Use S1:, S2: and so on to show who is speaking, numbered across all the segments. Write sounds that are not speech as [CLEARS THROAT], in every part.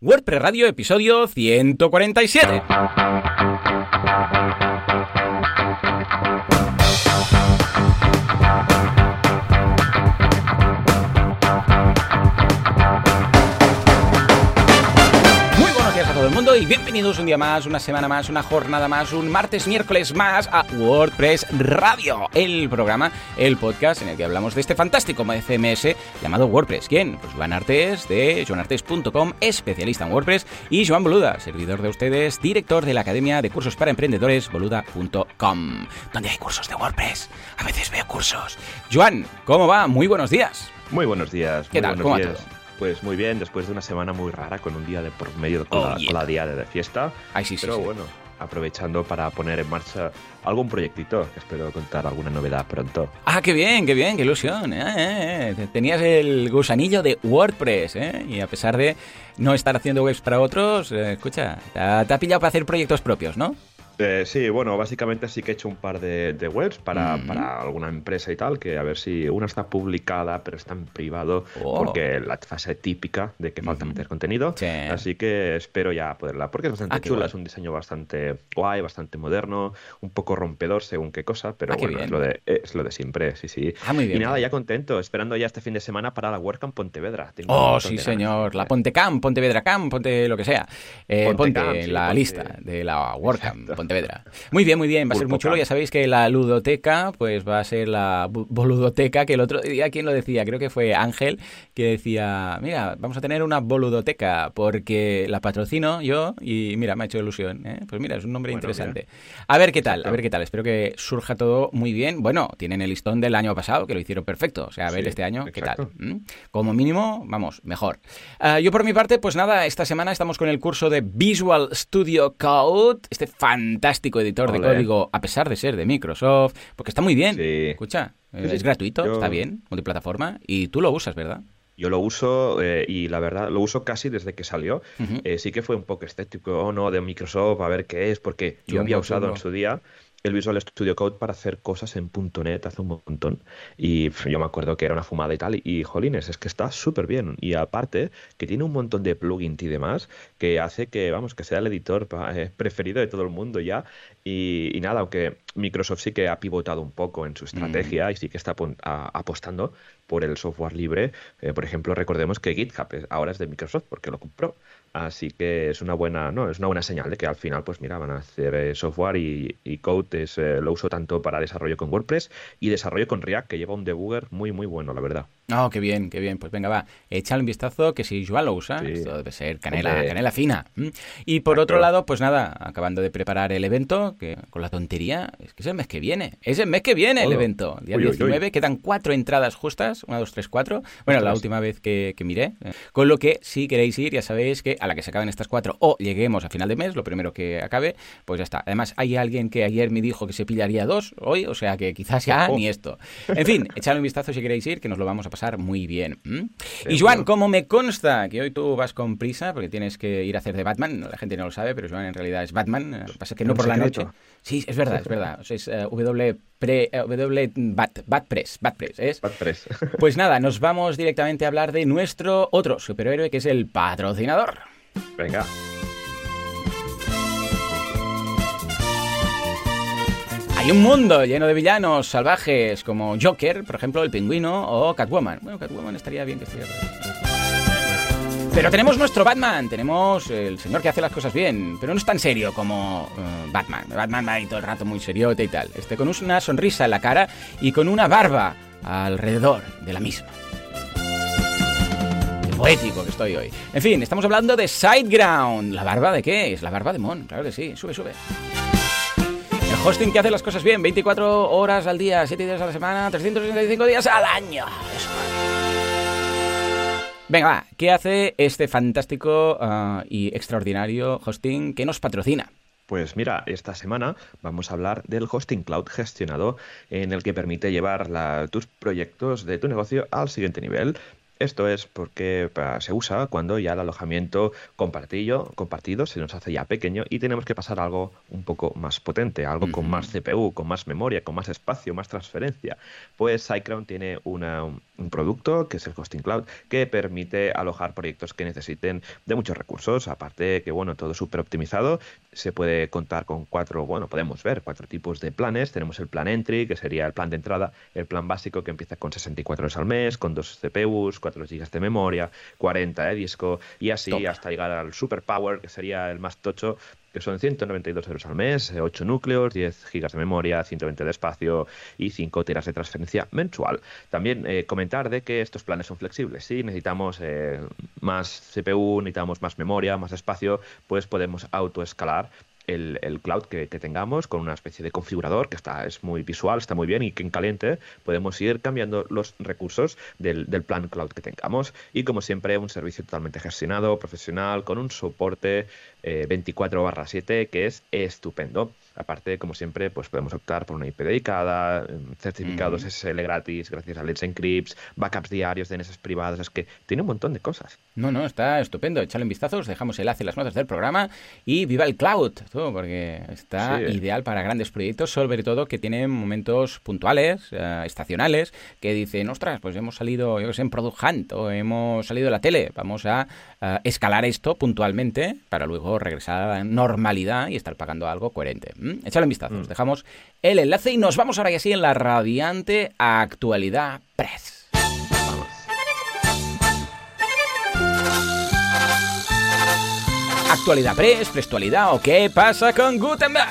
S1: WordPress Radio, episodio 147. Y bienvenidos un día más, una semana más, una jornada más, un martes, miércoles más a WordPress Radio, el programa, el podcast en el que hablamos de este fantástico CMS llamado WordPress. ¿Quién? Pues Joan Artes de joanartes.com, especialista en WordPress, y Joan Boluda, servidor de ustedes, director de la Academia de Cursos para Emprendedores, boluda.com, donde hay cursos de WordPress. A veces veo cursos. Joan, ¿cómo va? Muy buenos días.
S2: Muy buenos días.
S1: ¿Qué
S2: muy
S1: tal? ¿Cómo
S2: días.
S1: todo?
S2: Pues muy bien, después de una semana muy rara, con un día de por medio con,
S1: Oh,
S2: la,
S1: yeah.
S2: con la día de fiesta.
S1: Ay, sí,
S2: Pero
S1: sí.
S2: bueno, aprovechando para poner en marcha algún proyectito, que espero contar alguna novedad pronto.
S1: Ah, qué bien, qué bien, qué ilusión. eh, eh, eh. Tenías el gusanillo de WordPress, ¿eh? Y a pesar de no estar haciendo webs para otros, eh, escucha, te ha, te ha pillado para hacer proyectos propios, ¿no?
S2: Eh, sí, bueno, básicamente sí que he hecho un par de, de webs para,
S1: Mm.
S2: para alguna empresa y tal, que a ver si una está publicada, pero está en privado,
S1: Oh.
S2: porque la fase típica de que falta meter contenido.
S1: Sí.
S2: Así que espero ya poderla, porque es bastante
S1: Ah,
S2: chula, es un diseño bastante guay, bastante moderno, un poco rompedor según qué cosa, pero
S1: Ah,
S2: bueno, es lo, de, es lo de siempre, sí, sí.
S1: Ah, muy bien.
S2: y nada,
S1: bien.
S2: ya contento, esperando ya este fin de semana para la WordCamp Pontevedra. Tengo
S1: Oh, sí, señor. La Pontecam, Pontevedra Cam, Ponte lo que sea. Eh,
S2: Ponte
S1: ponte
S2: Camp, sí,
S1: la
S2: ponte-
S1: lista de la [LAUGHS] WordCamp. Pontevedra. Muy bien, muy bien. Va a ser muy chulo. Ya sabéis que la ludoteca, pues va a ser la boludoteca, que el otro día, ¿quién lo decía? Creo que fue Ángel, que decía, mira, vamos a tener una boludoteca porque la patrocino yo y mira, me ha hecho ilusión. ¿eh? Pues mira, es un nombre
S2: Bueno,
S1: interesante. A ver qué tal, a ver qué tal. Espero que surja todo muy bien. Bueno, tienen el listón del año pasado, que lo hicieron perfecto. O sea, a ver
S2: Sí,
S1: este año qué tal. ¿Mm? Como mínimo, vamos, mejor. Ah, yo por mi parte, pues nada, esta semana estamos con el curso de Visual Studio Code, este fantástico editor de código, a pesar de ser de Microsoft, porque está muy bien.
S2: Sí.
S1: Escucha,
S2: Sí,
S1: es gratuito,
S2: Yo-
S1: está bien, multiplataforma, y tú lo usas, ¿verdad?
S2: Yo lo uso eh, y la verdad lo uso casi desde que salió. Eh, sí que fue un poco estético o no de Microsoft, a ver qué es, porque yo había usado
S1: chungo.
S2: en su día el Visual Studio Code para hacer cosas en .NET hace un montón. Y yo me acuerdo que era una fumada y tal. Y, jolines, es que está súper bien. Y aparte, que tiene un montón de plugins y demás, que hace que, vamos, que sea el editor eh, preferido de todo el mundo ya. Y, y nada, aunque Microsoft sí que ha pivotado un poco en su estrategia y sí que está a- apostando por el software libre. Eh, por ejemplo, recordemos que GitHub ahora es de Microsoft porque lo compró. Así que es una buena, no, es una buena señal de que al final, pues mira, van a hacer eh, software y, y Code es, eh, lo uso tanto para desarrollo con WordPress y desarrollo con React, que lleva un debugger muy, muy bueno, la verdad.
S1: Oh, qué bien, qué bien. Pues venga, va, échale un vistazo que si Joan lo usa,
S2: Sí.
S1: esto debe ser canela,
S2: Hombre.
S1: canela fina. Y por
S2: Exacto.
S1: otro lado, pues nada, acabando de preparar el evento, que con la tontería, es que es el mes que viene. Es el mes que viene el evento. Día
S2: Uy, uy, uy.
S1: 19, quedan cuatro entradas justas, una, dos, tres, cuatro. Bueno, la última vez que, que miré. eh. Con lo que, si queréis ir, ya sabéis que a la que se acaben estas cuatro o lleguemos a final de mes, lo primero que acabe, pues ya está. Además, hay alguien que ayer me dijo que se pillaría dos hoy, o sea que quizás ya
S2: Ojo.
S1: ni esto. En fin, echadle un vistazo si queréis ir, que nos lo vamos a pasar muy bien. Y. Joan, como me consta que hoy tú vas con prisa, porque tienes que ir a hacer de Batman, la gente no lo sabe, pero Joan en realidad es Batman, lo que pasa es que no por la noche. Sí, es verdad, es verdad. O sea, es eh, W, pre, eh, w Bat, Batpress, Batpress, ¿es?
S2: WordPress.
S1: Pues nada, nos vamos directamente a hablar de nuestro otro superhéroe, que es el patrocinador.
S2: Venga.
S1: Hay un mundo lleno de villanos salvajes como Joker, por ejemplo, el pingüino o Catwoman. Bueno, Catwoman estaría bien que estuviera. Pero tenemos nuestro Batman, tenemos el señor que hace las cosas bien, pero no es tan serio como eh, Batman. Batman va ahí todo el rato muy seriote y tal. Este con una sonrisa en la cara y con una barba alrededor de la misma. Poético que estoy hoy. En fin, estamos hablando de Sideground. ¿La barba de qué? Es la barba de Mon, claro que sí. Sube, sube. El hosting que hace las cosas bien, 24 horas al día, 7 días a la semana, 365 días al año. Venga, va, ¿qué hace este fantástico ah, y extraordinario hosting que nos patrocina?
S2: Pues mira, esta semana vamos a hablar del hosting cloud gestionado en el que permite llevar tus proyectos de tu negocio al siguiente nivel. Esto es porque se usa cuando ya el alojamiento compartido, compartido se nos hace ya pequeño y tenemos que pasar a algo un poco más potente, algo con más CPU, con más memoria, con más espacio, más transferencia. Pues SiteGround tiene una, un producto que es el Hosting Cloud, que permite alojar proyectos que necesiten de muchos recursos. Aparte que, bueno, todo súper optimizado. Se puede contar con cuatro, bueno, podemos ver cuatro tipos de planes. Tenemos el plan entry, que sería el plan de entrada, el plan básico, que empieza con 64 euros al mes, con dos CPUs, 4 GB de memoria, 40 de disco, y así hasta llegar al Super Power, que sería el más tocho, que son 192 euros al mes, 8 eh, núcleos, 10 gigas de memoria, 120 de espacio y 5 tiras de transferencia mensual. También eh, comentar de que estos planes son flexibles. Si necesitamos eh, más CPU, necesitamos más memoria, más espacio, pues podemos autoescalar el, el cloud que, tengamos con una especie de configurador que está es muy visual, está muy bien y que en caliente podemos ir cambiando los recursos del, del plan cloud que tengamos y como siempre un servicio totalmente gestionado, profesional, con un soporte 24 eh, 7 que es estupendo. Aparte, como siempre, pues podemos optar por una IP dedicada, em, certificados SSL gratis gracias a Let's Encrypt, backups diarios de NSS privados, es que tiene un montón de cosas.
S1: No, no, está estupendo. Echale un vistazo, os dejamos el enlace en las notas del programa y viva el cloud, porque está ideal para grandes proyectos, sobre todo que tienen momentos puntuales, eh, estacionales, que dicen, ostras, pues hemos salido, yo que sé, en Product Hunt o hemos salido de la tele, vamos a eh, escalar esto puntualmente para luego regresar a la normalidad y estar pagando algo coherente. ¿Mm? Échale un vistazo. Mm. dejamos el enlace y nos vamos ahora ya sí en la radiante actualidad press. Actualidad press, prestualidad o qué pasa con Gutenberg.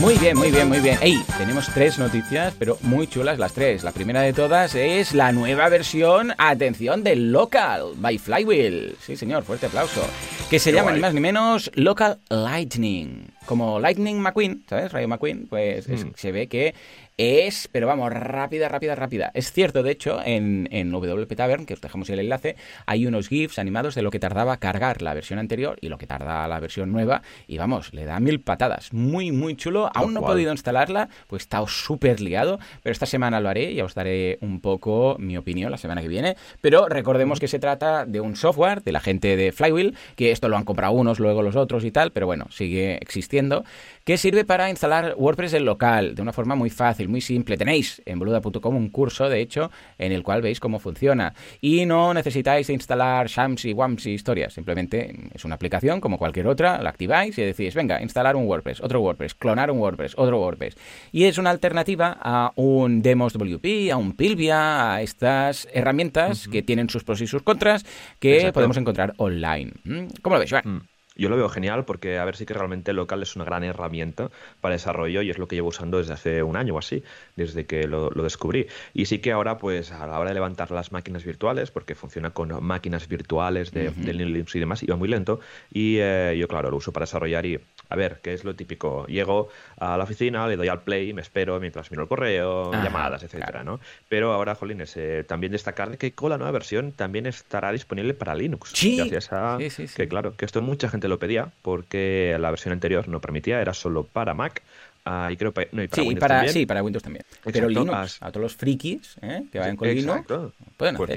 S1: Muy bien, muy bien, muy bien. Ey, tenemos tres noticias, pero muy chulas las tres. La primera de todas es la nueva versión, atención, del Local by Flywheel. Sí, señor, fuerte aplauso. Que se llama ni más ni menos Local Lightning. Como Lightning McQueen, ¿sabes? Rayo McQueen, pues mm. se ve que es, pero vamos, rápida, rápida, rápida. Es cierto, de hecho, en, en WP Tavern, que os dejamos el enlace, hay unos GIFs animados de lo que tardaba cargar la versión anterior y lo que tarda la versión nueva. Y vamos, le da mil patadas. Muy, muy chulo. Aún no he podido instalarla, pues estado súper liado, pero esta semana lo haré y os daré un poco mi opinión la semana que viene. Pero recordemos que se trata de un software de la gente de Flywheel, que esto lo han comprado unos, luego los otros y tal, pero bueno, sigue existiendo, que sirve para instalar WordPress en local de una forma muy fácil, muy simple. Tenéis en boluda.com un curso, de hecho, en el cual veis cómo funciona. Y no necesitáis instalar Shams y Wams y historias. Simplemente es una aplicación como cualquier otra, la activáis y decís, venga, instalar un WordPress, otro WordPress, clonar un WordPress, otro WordPress. Y es una alternativa a un Demos WP, a un Pilvia, a estas herramientas que tienen sus pros y sus contras que podemos encontrar online. ¿Mm? ¿Cómo lo veis, Joan?
S2: Yo lo veo genial porque a ver si que realmente local es una gran herramienta para desarrollo y es lo que llevo usando desde hace un año o así, desde que lo, descubrí. Y sí que ahora, pues a la hora de levantar las máquinas virtuales, porque funciona con máquinas virtuales de, Linux y demás, iba muy lento. Y eh, yo, claro, lo uso para desarrollar y a ver, ¿qué es lo típico? Llego a la oficina, le doy al play, me espero mientras miro el correo, llamadas, etcétera, ¿no? Pero ahora, jolines, eh, también destacar que con la nueva versión también estará disponible para Linux.
S1: Sí.
S2: Gracias a que, claro, que esto mucha gente lo pedía porque la versión anterior no permitía, era solo para Mac. Ah, y creo no, para
S1: sí,
S2: Windows
S1: para,
S2: también.
S1: Sí, para Windows también. Pero Linux, a todos los frikis ¿eh? que vayan con Linux, pueden
S2: pues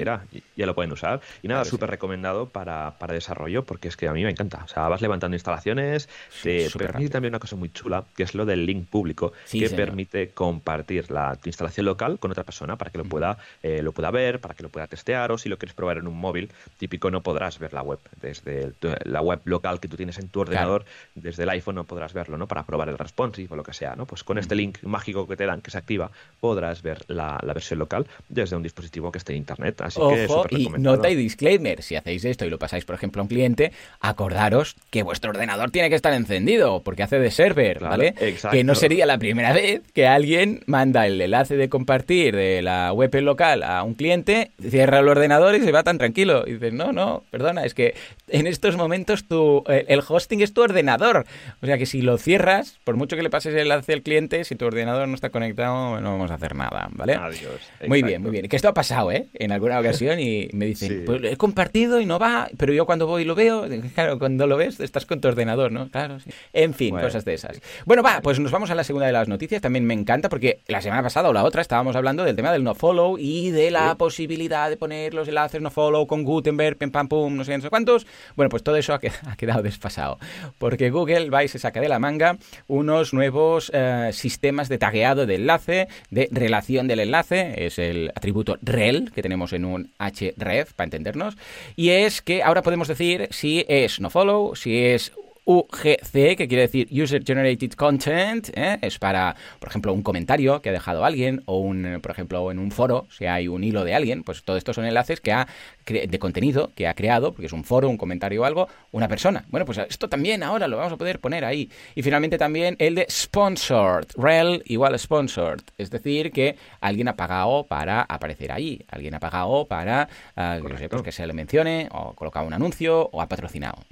S2: ya lo pueden usar. Y nada, súper recomendado para, para, desarrollo porque es que a mí me encanta. O sea, vas levantando instalaciones, te permite también una cosa muy chula, que es lo del link público, que permite compartir la instalación local con otra persona para que lo pueda, eh, lo pueda ver, para que lo pueda testear, o si lo quieres probar en un móvil, típico no podrás ver la web. Desde la web local que tú tienes en tu ordenador, desde el iPhone no podrás verlo, ¿no? Para probar el responsive o lo que sea, ¿no? Pues con este link mágico que te dan, que se activa, podrás ver la, versión local desde un dispositivo que esté en internet. Así que
S1: y nota y disclaimer, si hacéis esto y lo pasáis, por ejemplo, a un cliente, acordaros que vuestro ordenador tiene que estar encendido, porque hace de server, ¿vale? Que no sería la primera vez que alguien manda el enlace de compartir de la web local a un cliente, cierra el ordenador y se va tan tranquilo. Y dices, no, no, perdona, es que en estos momentos tu, eh, el hosting es tu ordenador. O sea que si lo cierras, por mucho que le pases enlace al cliente, si tu ordenador no está conectado, no vamos a hacer nada, ¿vale?
S2: Adiós.
S1: Muy bien, muy bien. Que esto ha pasado, ¿eh? En alguna ocasión y me dicen, pues he compartido y no va, pero yo cuando voy y lo veo, claro, cuando lo ves estás con tu ordenador, ¿no? Claro, sí. En fin, cosas de esas. Bueno, va, pues nos vamos a la segunda de las noticias. También me encanta porque la semana pasada o la otra estábamos hablando del tema del nofollow y de la posibilidad de poner los enlaces nofollow con Gutenberg, pim pam pum, no sé, no sé cuántos. Bueno, pues todo eso ha [LAUGHS] quedado desfasado. Porque Google va y se saca de la manga unos nuevos eh, sistemas de tagueado de enlace, de relación del enlace, es el atributo rel que tenemos en un href, para entendernos, y es que ahora podemos decir si es nofollow, si es UGC, que quiere decir User Generated Content, ¿eh? es para, por ejemplo, un comentario que ha dejado alguien, o un, por ejemplo, en un foro, si hay un hilo de alguien, pues todo esto son enlaces que ha de contenido que ha creado, porque es un foro, un comentario o algo, una persona. Bueno, pues esto también ahora lo vamos a poder poner ahí. Y finalmente también el de sponsored, rel igual sponsored, es decir, que alguien ha pagado para aparecer ahí, alguien ha pagado para, uh, sé, pues que se le mencione, o colocado un anuncio, o ha patrocinado.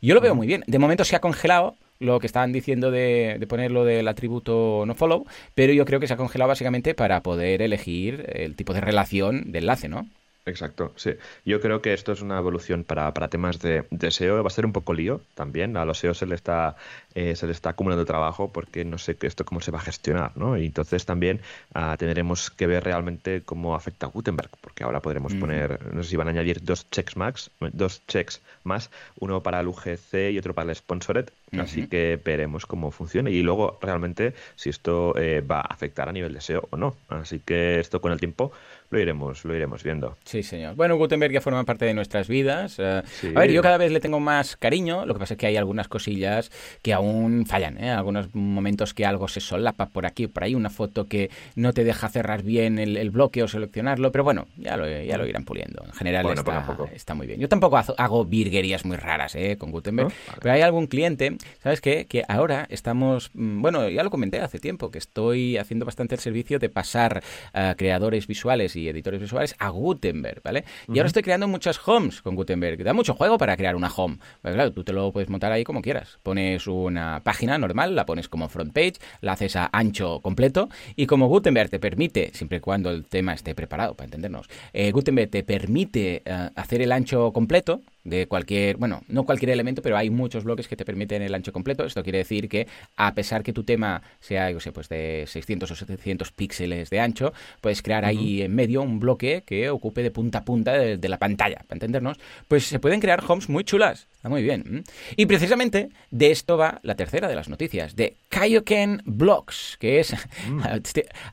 S1: Yo lo veo muy bien. De momento se ha congelado, lo que estaban diciendo de, de poner lo del atributo no follow, pero yo creo que se ha congelado básicamente para poder elegir el tipo de relación de enlace, ¿no?
S2: Exacto, sí. Yo creo que esto es una evolución para, para temas de, de, SEO. Va a ser un poco lío también. A los SEO se le está, eh, se le está acumulando trabajo porque no sé esto cómo se va a gestionar, ¿no? Y entonces también uh, tendremos que ver realmente cómo afecta a Gutenberg, porque ahora podremos mm. poner, no sé si van a añadir dos checks más, dos checks más, uno para el UGC y otro para el Sponsored. Así que veremos cómo funciona y luego realmente si esto eh, va a afectar a nivel de SEO o no. Así que esto con el tiempo lo iremos, lo iremos viendo.
S1: Sí, señor. Bueno, Gutenberg ya forma parte de nuestras vidas. Uh, sí. A ver, yo cada vez le tengo más cariño, lo que pasa es que hay algunas cosillas que aún fallan, ¿eh? Algunos momentos que algo se solapa por aquí, por ahí, una foto que no te deja cerrar bien el, el bloque o seleccionarlo, pero bueno, ya lo, ya lo irán puliendo. En general bueno, está, está, muy bien. Yo tampoco hago virguerías muy raras ¿eh? con Gutenberg, ¿No? vale. pero hay algún cliente, ¿sabes qué? Que ahora estamos, mm, bueno, ya lo comenté hace tiempo, que estoy haciendo bastante el servicio de pasar a creadores visuales y editores visuales a Gutenberg, ¿vale? Uh -huh. Y ahora estoy creando muchas homes con Gutenberg. Da mucho juego para crear una home. Pero claro, tú te lo puedes montar ahí como quieras. Pones una página normal, la pones como front page, la haces a ancho completo y como Gutenberg te permite, siempre y cuando el tema esté preparado para entendernos, eh, Gutenberg te permite uh, hacer el ancho completo, de cualquier, bueno, no cualquier elemento, pero hay muchos bloques que te permiten el ancho completo. Esto quiere decir que a pesar que tu tema sea, yo sé, pues de 600 o 700 píxeles de ancho, puedes crear uh -huh. ahí en medio un bloque que ocupe de punta a punta de, de, la pantalla, para entendernos. Pues se pueden crear homes muy chulas. Está muy bien. Y precisamente de esto va la tercera de las noticias, de Kaioken Blocks, que es mm.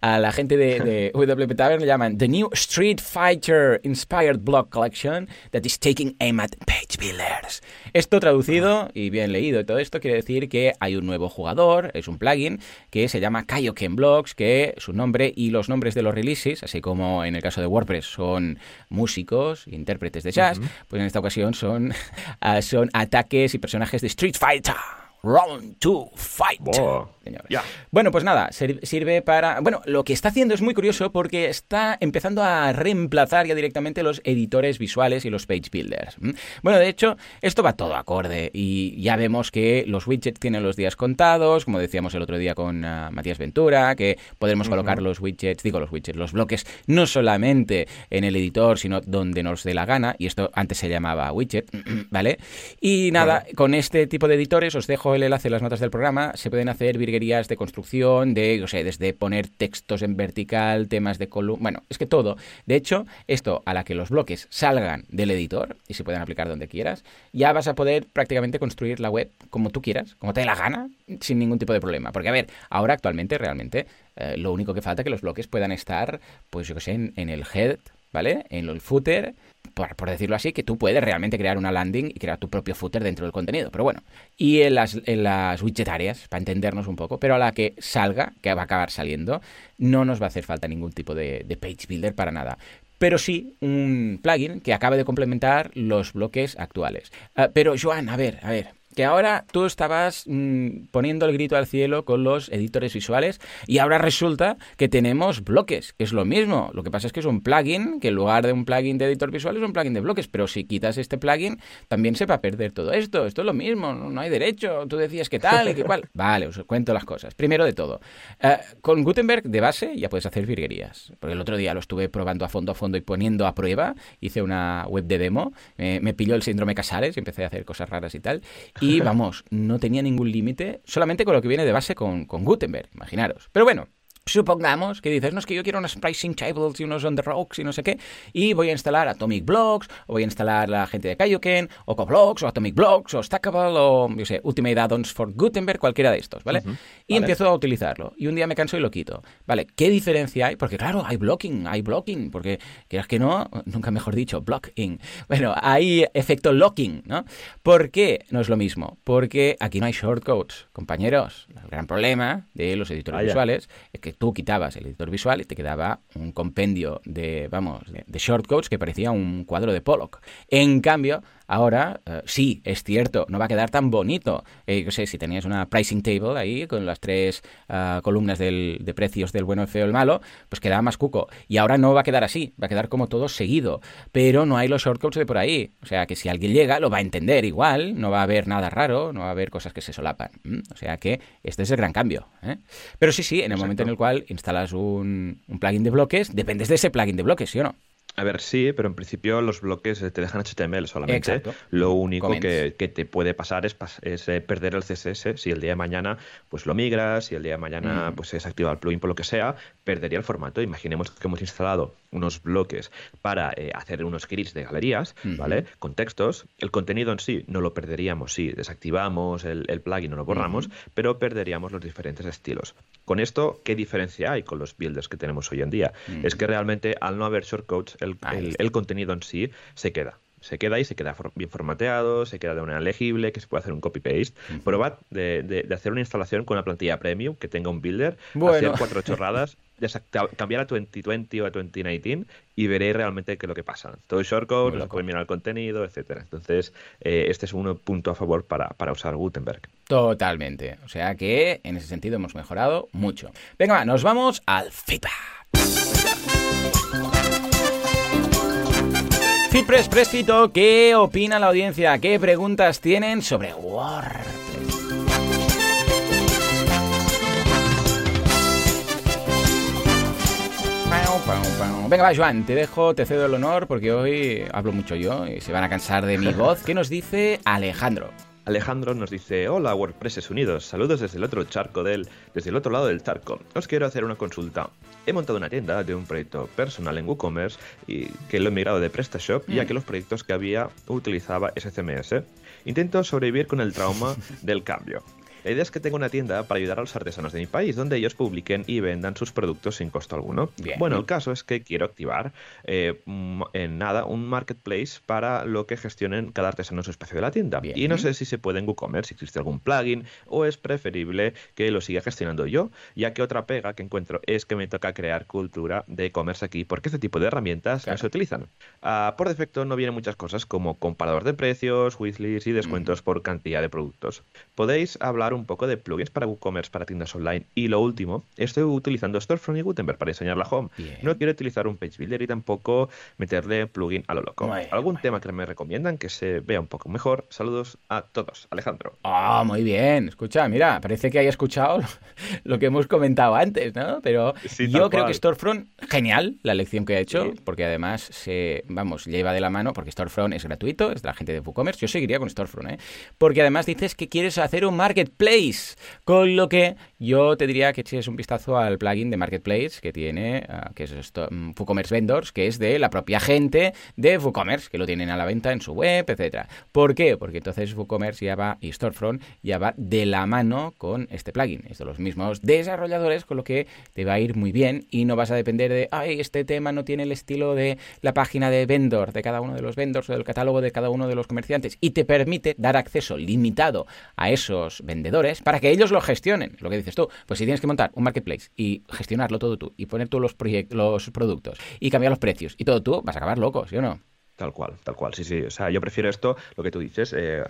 S1: a la gente de, de [LAUGHS] WP Tavern le llaman The New Street Fighter Inspired Block Collection that is taking aim at Page Builders. Esto traducido y bien leído y todo esto quiere decir que hay un nuevo jugador, es un plugin que se llama Kaioken Blocks, que su nombre y los nombres de los releases, así como en el caso de WordPress son músicos, intérpretes de jazz, uh -huh. pues en esta ocasión son, uh, [LAUGHS] son ataques y personajes de Street Fighter. Round to Fight.
S2: Wow. Yeah.
S1: Bueno, pues nada, sirve para... Bueno, lo que está haciendo es muy curioso porque está empezando a reemplazar ya directamente los editores visuales y los page builders. Bueno, de hecho, esto va todo acorde y ya vemos que los widgets tienen los días contados, como decíamos el otro día con uh, Matías Ventura, que podremos uh -huh. colocar los widgets, digo los widgets, los bloques, no solamente en el editor, sino donde nos dé la gana, y esto antes se llamaba widget, [CLEARS THROAT] ¿vale? Y nada, con este tipo de editores os dejo el enlace en las notas del programa, se pueden hacer virguerías de construcción, de, o sea, desde poner textos en vertical, temas de columna, bueno, es que todo. De hecho, esto a la que los bloques salgan del editor y se pueden aplicar donde quieras, ya vas a poder prácticamente construir la web como tú quieras, como te dé la gana, sin ningún tipo de problema. Porque, a ver, ahora actualmente realmente eh, lo único que falta es que los bloques puedan estar, pues yo que sé, en el head, ¿vale? En el footer por, decirlo así, que tú puedes realmente crear una landing y crear tu propio footer dentro del contenido. Pero bueno, y en las, en las widget áreas, para entendernos un poco, pero a la que salga, que va a acabar saliendo, no nos va a hacer falta ningún tipo de, page builder para nada pero sí un plugin que acabe de complementar los bloques actuales. Uh, pero, Joan, a ver, a ver, que ahora tú estabas mm, poniendo el grito al cielo con los editores visuales y ahora resulta que tenemos bloques, que es lo mismo. Lo que pasa es que es un plugin, que en lugar de un plugin de editor visual es un plugin de bloques, pero si quitas este plugin también se va a perder todo esto. Esto es lo mismo, no, hay derecho. Tú decías que tal y que cual. [LAUGHS] Vale, os cuento las cosas. Primero de todo, eh, con Gutenberg de base ya puedes hacer virguerías. Porque el otro día lo estuve probando a fondo a fondo y poniendo a prueba. Hice una web de demo, me pilló el síndrome Casares y empecé a hacer cosas raras y tal. Y [LAUGHS] vamos, no tenía ningún límite, solamente con lo que viene de base con, con Gutenberg, imaginaros. Pero bueno, Supongamos que dices, no es que yo quiero unas pricing tables y unos on the rocks y no sé qué, y voy a instalar Atomic Blocks, o voy a instalar la gente de Kaioken, o CoBlocks, o Atomic Blocks, o Stackable, o yo sé, Ultimate Add-ons for Gutenberg, cualquiera de estos, ¿vale? y empiezo a utilizarlo, y un día me canso y lo quito. ¿Vale? ¿Qué diferencia hay? Porque claro, hay blocking, hay blocking, porque quieras que no, nunca mejor dicho, blocking. [LAUGHS] Bueno, hay efecto locking, ¿no? ¿Por qué no es lo mismo? Porque aquí no hay shortcodes, compañeros. El gran problema de los editores visuales es que tú quitabas el editor visual y te quedaba un compendio de, vamos, de, shortcodes que parecía un cuadro de Pollock. En cambio, Ahora, eh, sí, es cierto, no va a quedar tan bonito. Eh, yo sé, si tenías una pricing table ahí con las tres ah, columnas del, de precios del bueno, el feo, el malo, pues quedaba más cuco. Y ahora no va a quedar así, va a quedar como todo seguido. Pero no hay los shortcodes de por ahí. O sea que si alguien llega, lo va a entender igual, no va a haber nada raro, no va a haber cosas que se solapan. O sea que este es el gran cambio. ¿eh? Pero sí, sí, en el momento en el cual instalas un, un plugin de bloques, dependes de ese plugin de bloques, ¿sí o no?
S2: A ver, sí, pero en principio los bloques eh, te dejan HTML solamente. Lo único que, te puede pasar es, eh, perder el CSS. Si el día de mañana pues lo migras, si el día de mañana mm. pues se desactiva el plugin por lo que sea, perdería el formato. Imaginemos que hemos instalado unos bloques para eh, hacer unos grids de galerías, ¿vale? Con textos. El contenido en sí no lo perderíamos si desactivamos el, plugin o lo borramos, pero perderíamos los diferentes estilos. Con esto, ¿qué diferencia hay con los builders que tenemos hoy en día? Es que realmente al no haber shortcodes el, contenido en sí se queda se queda ahí, se queda bien formateado, se queda de manera legible, que se puede hacer un copy-paste. Probad de, hacer una instalación con una plantilla premium que tenga un builder, hacer cuatro chorradas, [LAUGHS] cambiar a 2020 o a 2019 y veréis realmente qué es lo que pasa. Todo es shortcode, nos pueden mirar el contenido, etcétera. Entonces, eh, este es un punto a favor para, para usar Gutenberg.
S1: Totalmente. O sea que en ese sentido hemos mejorado mucho. Venga, nos vamos al feedback. Fitpress Pressfito, ¿qué opina la audiencia? ¿Qué preguntas tienen sobre WordPress? Venga, va, Joan, te dejo, te cedo el honor porque hoy hablo mucho yo y se van a cansar de mi [LAUGHS] voz. ¿Qué nos dice Alejandro?
S2: Alejandro nos dice, hola WordPress Unidos, saludos desde el otro charco del, desde el otro lado del charco. Os quiero hacer una consulta. He montado una tienda de un proyecto personal en WooCommerce y que lo he migrado de PrestaShop ya mm. que los proyectos que había utilizaba SCMS. Intento sobrevivir con el trauma [LAUGHS] del cambio. La idea es que tenga una tienda para ayudar a los artesanos de mi país, donde ellos publiquen y vendan sus productos sin costo alguno. Bueno, el caso es que quiero activar eh, en nada un marketplace para lo que gestionen cada artesano en su espacio de la tienda. Y no sé si se puede en WooCommerce, si existe algún plugin, o es preferible que lo siga gestionando yo, ya que otra pega que encuentro es que me toca crear cultura de e-commerce aquí, porque este tipo de herramientas no se utilizan. Ah, por defecto no vienen muchas cosas como comparador de precios, wishlists y descuentos por cantidad de productos. Podéis hablar un poco de plugins para WooCommerce, para tiendas online. Y lo último, estoy utilizando Storefront y Gutenberg para diseñar la home. No quiero utilizar un page builder y tampoco meterle plugin a lo loco. ¿Algún tema que me recomiendan que se vea un poco mejor? Saludos a todos. Alejandro.
S1: Ah, muy bien. Escucha, mira, parece que haya escuchado lo que hemos comentado antes, ¿no? Pero yo creo que Storefront, genial la lección que ha hecho, porque además se, vamos, lleva de la mano, porque Storefront es gratuito, es de la gente de WooCommerce. Yo seguiría con Storefront, ¿eh? Porque además dices que quieres hacer un marketplace Marketplace. Con lo que yo te diría que eches un vistazo al plugin de Marketplace que tiene, ah, que es esto, mm, WooCommerce Vendors, que es de la propia gente de WooCommerce, que lo tienen a la venta en su web, etcétera. ¿Por qué? Porque entonces WooCommerce ya va y Storefront ya va de la mano con este plugin. Es de los mismos desarrolladores, con lo que te va a ir muy bien y no vas a depender de, ay, este tema no tiene el estilo de la página de vendor, de cada uno de los vendors o del catálogo de cada uno de los comerciantes y te permite dar acceso limitado a esos vendedores para que ellos lo gestionen. Lo que dices tú, pues si tienes que montar un marketplace y gestionarlo todo tú y poner todos los, los productos y cambiar los precios y todo tú, vas a acabar loco, ¿sí o no?
S2: Tal cual, tal cual, sí, sí. O sea, yo prefiero esto, lo que tú dices, eh,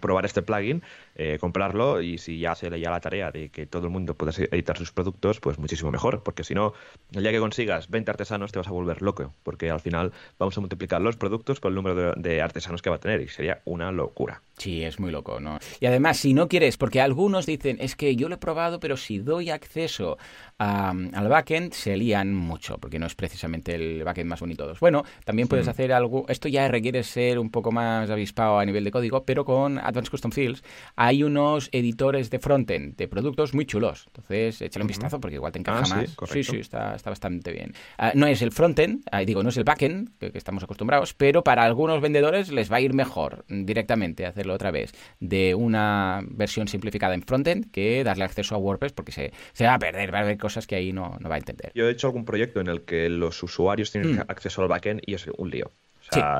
S2: probar este plugin, eh, comprarlo y si ya se le ya la tarea de que todo el mundo pueda editar sus productos, pues muchísimo mejor, porque si no, el día que consigas 20 artesanos te vas a volver loco, porque al final vamos a multiplicar los productos por el número de, artesanos que va a tener y sería una locura.
S1: Sí, es muy loco, ¿no? Y además, si no quieres, porque algunos dicen, es que yo lo he probado, pero si doy acceso al backend, se lían mucho, porque no es precisamente el backend más bonito de todos. Bueno, también puedes hacer algo, esto ya requiere ser un poco más avispado a nivel de código, pero con Advanced Custom Fields hay unos editores de frontend de productos muy chulos. Entonces, échale un vistazo porque igual te encaja
S2: ah,
S1: más. Sí, sí, está, está bastante bien. Ah, no es el frontend, digo, no es el backend, que, que, estamos acostumbrados, pero para algunos vendedores les va a ir mejor directamente hacerlo otra vez de una versión simplificada en frontend que darle acceso a WordPress porque se, se va a perder, va a haber cosas que ahí no, no va a entender.
S2: Yo he hecho algún proyecto en el que los usuarios tienen mm. acceso al backend y es un lío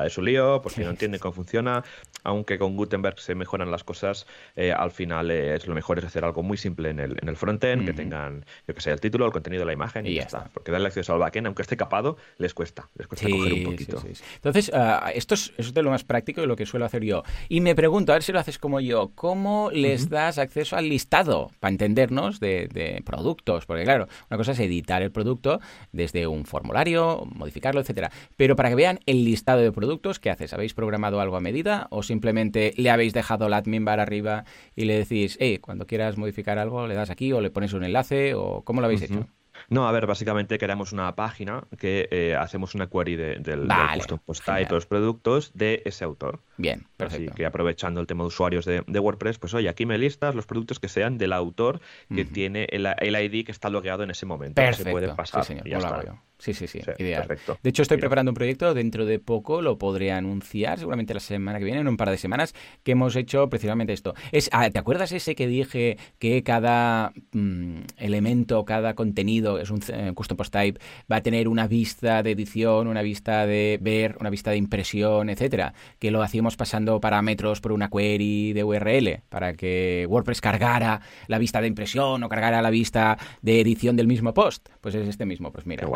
S2: es un lío porque no entiende cómo funciona. Aunque con Gutenberg se mejoran las cosas, eh, al final es lo mejor es hacer algo muy simple en el, en el frontend, que tengan, yo que sé, el título, el contenido de la imagen y, ya está. Porque darle acceso al backend, aunque esté capado, les cuesta. Les cuesta coger un poquito.
S1: Entonces, uh, esto, es, eso es de lo más práctico y lo que suelo hacer yo. Y me pregunto, a ver si lo haces como yo, ¿cómo les das acceso al listado para entendernos de, de productos? Porque claro, una cosa es editar el producto desde un formulario, modificarlo, etcétera. Pero para que vean el listado de productos, ¿qué haces? ¿Habéis programado algo a medida o simplemente le habéis dejado la admin bar arriba y le decís, hey, cuando quieras modificar algo, le das aquí o le pones un enlace o cómo lo habéis hecho?
S2: No, a ver, básicamente creamos una página que eh, hacemos una query del, custom post type de los productos de ese autor.
S1: Bien, perfecto.
S2: Así que aprovechando el tema de usuarios de, WordPress, pues oye, aquí me listas los productos que sean del autor que tiene el, ID que está logueado en ese momento.
S1: Perfecto.
S2: Se puede pasar.
S1: Sí, señor, Sí, sí, sí, ideal. Perfecto. De hecho, estoy preparando un proyecto, dentro de poco lo podré anunciar, seguramente la semana que viene, en un par de semanas, que hemos hecho precisamente esto. Es, ah, ¿Te acuerdas ese que dije que cada mm, elemento, cada contenido, es un eh, custom post type, va a tener una vista de edición, una vista de ver, una vista de impresión, etcétera? Que lo hacíamos pasando parámetros por una query de URL para que WordPress cargara la vista de impresión o cargara la vista de edición del mismo post. Pues es este mismo. Pues mira,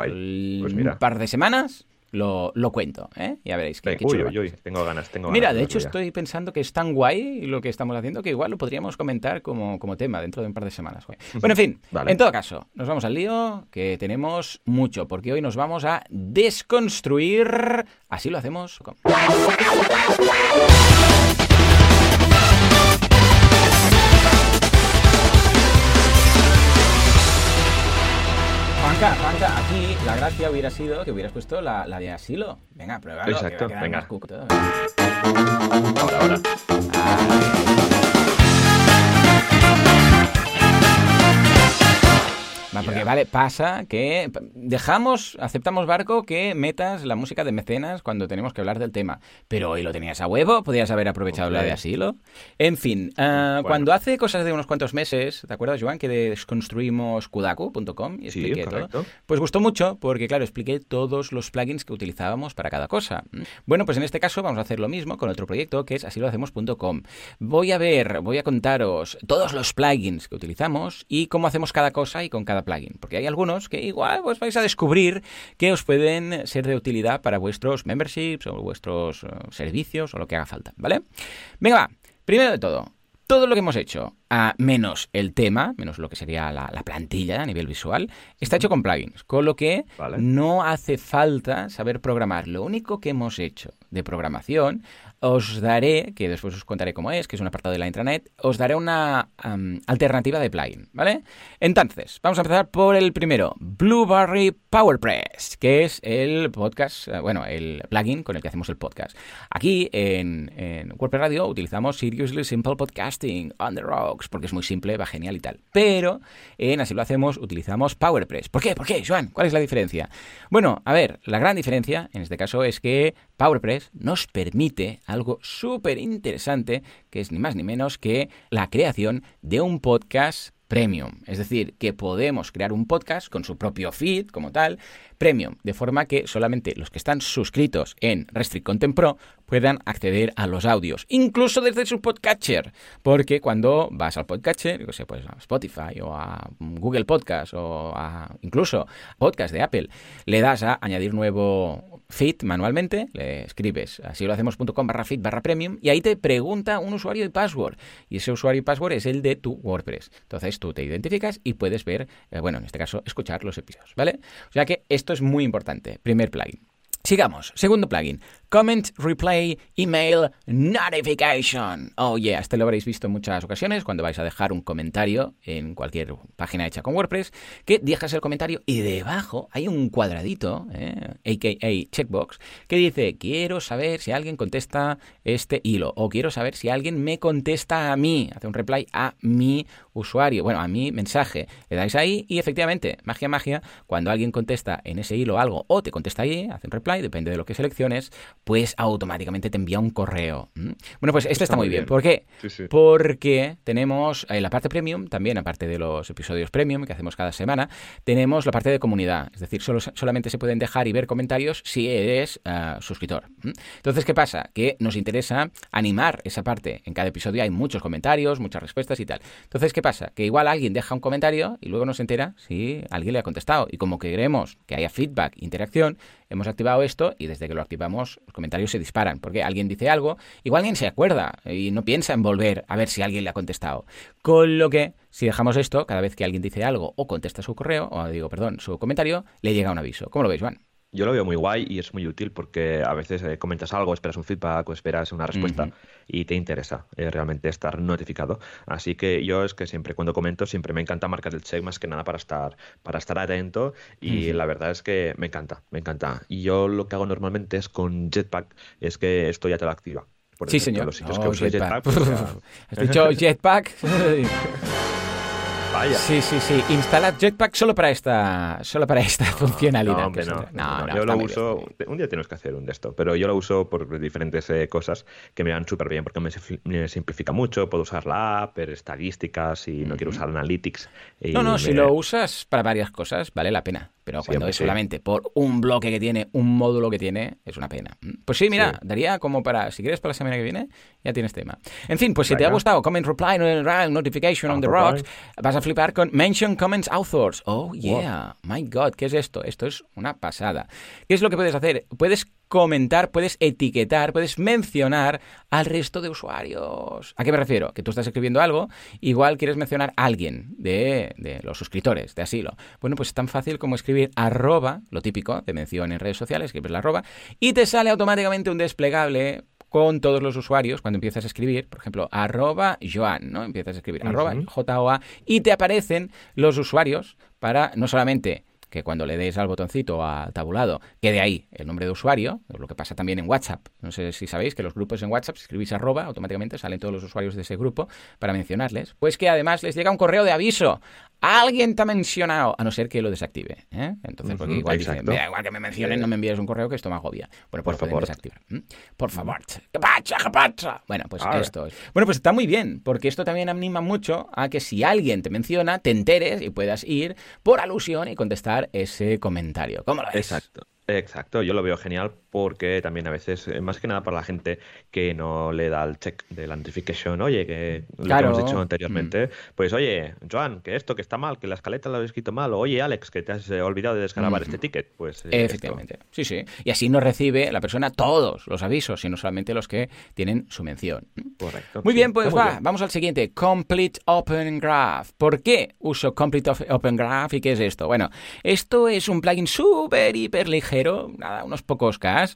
S1: pues un par de semanas lo, lo cuento, ¿eh? Ya veréis que,
S2: tengo ganas, tengo
S1: Mira, de hecho estoy pensando que es tan guay lo que estamos haciendo que igual lo podríamos comentar como, como tema dentro de un par de semanas. Bueno, en fin, en todo caso, nos vamos al lío, que tenemos mucho, porque hoy nos vamos a desconstruir, así lo hacemos. Con... aquí la gracia hubiera sido que hubieras puesto la, la de asilo. Venga, pruébalo.
S2: Exacto, venga.
S1: Ahora, ahora. Porque vale, pasa que dejamos, aceptamos barco que metas la música de mecenas cuando tenemos que hablar del tema. Pero hoy lo tenías a huevo, podías haber aprovechado la de asilo. En fin, ah, cuando hace cosas de unos cuantos meses, ¿te acuerdas, Joan, que desconstruimos kudaku.com y expliqué todo? Pues gustó mucho porque, claro, expliqué todos los plugins que utilizábamos para cada cosa. Bueno, pues en este caso vamos a hacer lo mismo con otro proyecto que es asilohacemos.com. Voy a ver, voy a contaros todos los plugins que utilizamos y cómo hacemos cada cosa y con cada plugin, porque hay algunos que igual pues vais a descubrir que os pueden ser de utilidad para vuestros memberships o vuestros eh, servicios o lo que haga falta, ¿vale? Venga, va. Primero de todo, todo lo que hemos hecho, a menos el tema, menos lo que sería la, plantilla a nivel visual, está hecho con plugins, con lo que no hace falta saber programar. Lo único que hemos hecho de programación os daré, que después os contaré cómo es, que es un apartado de la intranet, os daré una alternativa de plugin, ¿vale? Entonces, vamos a empezar por el primero, Blueberry PowerPress, que es el podcast, eh, bueno, el plugin con el que hacemos el podcast. Aquí en, en WordPress Radio utilizamos Seriously Simple Podcasting on the Rocks, porque es muy simple, va genial y tal. Pero en Así lo hacemos utilizamos PowerPress. ¿Por qué? ¿Por qué, Joan? ¿Cuál es la diferencia? Bueno, a ver, la gran diferencia en este caso es que PowerPress nos permite algo súper interesante, que es ni más ni menos que la creación de un podcast premium. Es decir, que podemos crear un podcast con su propio feed como tal, premium, de forma que solamente los que están suscritos en Restrict Content Pro puedan acceder a los audios, incluso desde su podcatcher, porque cuando vas al podcatcher, yo sé, pues a Spotify o a Google Podcast o a incluso podcast de Apple, le das a añadir nuevo feed manualmente, le escribes así lo hacemos.com barra feed barra premium y ahí te pregunta un usuario y password y ese usuario y password es el de tu WordPress. Entonces tú te identificas y puedes ver, eh, bueno, en este caso, escuchar los episodios, ¿vale? O sea que esto es muy importante. Primer plugin. Sigamos. Segundo plugin. Comment Replay Email Notification. Oh yeah, este lo habréis visto en muchas ocasiones cuando vais a dejar un comentario en cualquier página hecha con WordPress, que dejas el comentario y debajo hay un cuadradito, eh, aka checkbox, que dice quiero saber si alguien contesta este hilo o quiero saber si alguien me contesta a mí, hace un reply a mi usuario, bueno, a mi mensaje. Le dais ahí y efectivamente, magia, magia, cuando alguien contesta en ese hilo algo o te contesta ahí, hace un reply, depende de lo que selecciones, pues automáticamente te envía un correo. Bueno, pues esto está, muy bien. ¿Por qué? Porque tenemos en la parte premium, también aparte de los episodios premium que hacemos cada semana, tenemos la parte de comunidad. Es decir, solo, solamente se pueden dejar y ver comentarios si eres ah, suscriptor. Entonces, ¿qué pasa? Que nos interesa animar esa parte. En cada episodio hay muchos comentarios, muchas respuestas y tal. Entonces, ¿qué pasa? Que igual alguien deja un comentario y luego nos entera si alguien le ha contestado. Y como queremos que haya feedback, interacción, hemos activado esto y desde que lo activamos los comentarios se disparan, porque alguien dice algo, igual alguien se acuerda y no piensa en volver a ver si alguien le ha contestado. Con lo que, si dejamos esto, cada vez que alguien dice algo o contesta su correo, o digo, perdón, su comentario, le llega un aviso. ¿Cómo lo veis, Juan?
S2: Yo lo veo muy guay y es muy útil porque a veces eh, comentas algo, esperas un feedback o esperas una respuesta y te interesa eh, realmente estar notificado. Así que yo es que siempre cuando comento siempre me encanta marcar el check más que nada para estar para estar atento y la verdad es que me encanta, me encanta. Y yo lo que hago normalmente es con Jetpack es que esto ya te lo activa.
S1: sí, señor. Los sitios que oh, Jetpack. Pues [LAUGHS] ¿Has dicho Jetpack? [LAUGHS] Sí, sí, sí. Instala Jetpack solo para esta, solo para esta funcionalidad.
S2: No, yo lo uso. Un día tienes que hacer un de esto, pero yo lo uso por diferentes eh, cosas que me van súper bien porque me, simplifica mucho. Puedo usar la app, estadísticas y no quiero usar Analytics.
S1: no, no, si lo usas para varias cosas, vale la pena. Pero cuando es solamente por un bloque que tiene, un módulo que tiene, es una pena. Pues sí, mira, daría como para, si quieres para la semana que viene, ya tienes tema. En fin, pues si te ha gustado, comment, reply, notification on the rocks, vas a flipar con mention comments authors. Oh, yeah. My God, ¿qué es esto? Esto es una pasada. ¿Qué es lo que puedes hacer? Puedes comentar, puedes etiquetar, puedes mencionar al resto de usuarios. ¿A qué me refiero? Que tú estás escribiendo algo, igual quieres mencionar a alguien de, de los suscriptores de Asilo. Bueno, pues es tan fácil como escribir arroba, lo típico de mención en redes sociales, escribes la arroba, y te sale automáticamente un desplegable con todos los usuarios cuando empiezas a escribir, por ejemplo, arroba Joan, ¿no? Empiezas a escribir arroba J-O-A y te aparecen los usuarios para no solamente que cuando le des al botoncito a tabulado quede ahí el nombre de usuario, lo que pasa también en WhatsApp. No sé si sabéis que los grupos en WhatsApp, escribís arroba, automáticamente salen todos los usuarios de ese grupo para mencionarles. Pues que además les llega un correo de aviso Alguien te ha mencionado, a no ser que lo desactive. ¿eh? Entonces, porque igual dice, mira, igual que me mencionen, no me envíes un correo que esto me agobia. Bueno, pues por favor. desactivar. Por favor. ¿Qué pasa? ¿Qué pasa? Bueno, pues esto es. Bueno, pues está muy bien, porque esto también anima mucho a que si alguien te menciona, te enteres y puedas ir por alusión y contestar ese comentario. ¿Cómo lo ves?
S2: Exacto. Exacto, yo lo veo genial porque también a veces, eh, más que nada para la gente que no le da el check de la notification, oye, que lo que hemos dicho anteriormente, mm. pues oye, Joan, que esto, que está mal, que la escaleta lo he escrito mal, o oye, Alex, que te has eh, olvidado de descargar este ticket, pues...
S1: Eh, Efectivamente, sí, sí. Y así no recibe la persona todos los avisos, sino solamente los que tienen su mención.
S2: Correcto.
S1: Muy bien, pues va, vamos al siguiente, Complete Open Graph. ¿Por qué uso Complete Open Graph y qué es esto? Bueno, esto es un plugin súper, hiper ligero nada, unos pocos K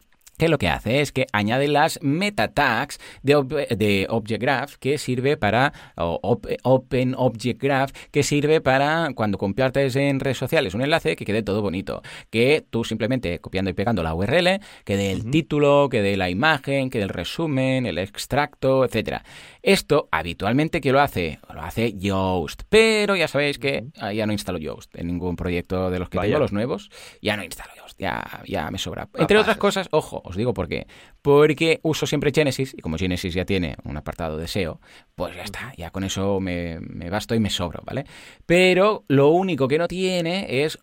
S1: que lo que hace es que añade las meta tags de, de Object Graph que sirve para Open Object Graph que sirve para cuando compartes en redes sociales un enlace que quede todo bonito, que tú simplemente copiando y pegando la URL, quede el título, quede la imagen, quede el resumen, el extracto, etcétera. Esto habitualmente que lo hace, lo hace Yoast, pero ya sabéis que ya no instalo Yoast en ningún proyecto de los que tengo los nuevos, ya no instalo Yoast, ya ya me sobra. Entre otras cosas, ojo, Os digo por qué. Porque uso siempre Genesis y como Genesis ya tiene un apartado de SEO, pues ya está, ya con eso me, basto y me sobro, ¿vale? Pero lo único que no tiene es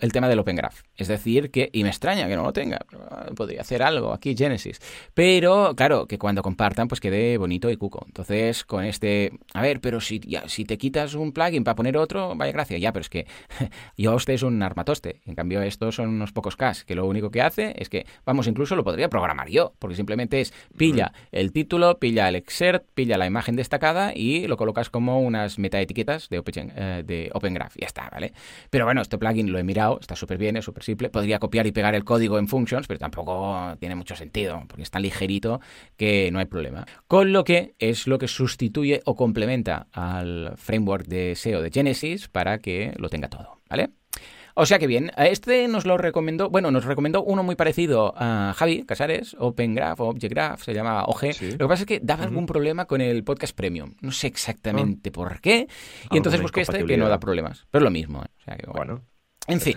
S1: el tema del Open Graph. Es decir, que, y me extraña que no lo tenga, ah, podría hacer algo aquí Genesis. Pero claro, que cuando compartan pues quede bonito y cuco. Entonces, con este, a ver, pero si, ya, si te quitas un plugin para poner otro, vaya gracia, ya, pero es que [LAUGHS] Yoast es un armatoste. En cambio, estos son unos pocos Ks, que lo único que hace es que, vamos, incluso lo podría programar yo, porque simplemente es pilla el título, pilla el excerpt, pilla la imagen destacada y lo colocas como unas metaetiquetas de Open, eh, de Open Graph. Ya está, ¿vale? Pero bueno, este plugin lo he mirado, está súper bien, es súper simple. Podría copiar y pegar el código en Functions, pero tampoco tiene mucho sentido, porque es tan ligerito que no hay problema. Con lo que es lo que sustituye o complementa al framework de SEO de Genesis para que lo tenga todo, ¿vale? O sea que bien, este nos lo recomendó, bueno, nos recomendó uno muy parecido a Javi Casares, Open Graph o Object Graph, se llama OG. Lo que pasa es que daba algún problema con el podcast premium. No sé exactamente ah. por qué. Y entonces busqué este que no da problemas. Pero es lo mismo. ¿eh? O sea que, bueno. En fin.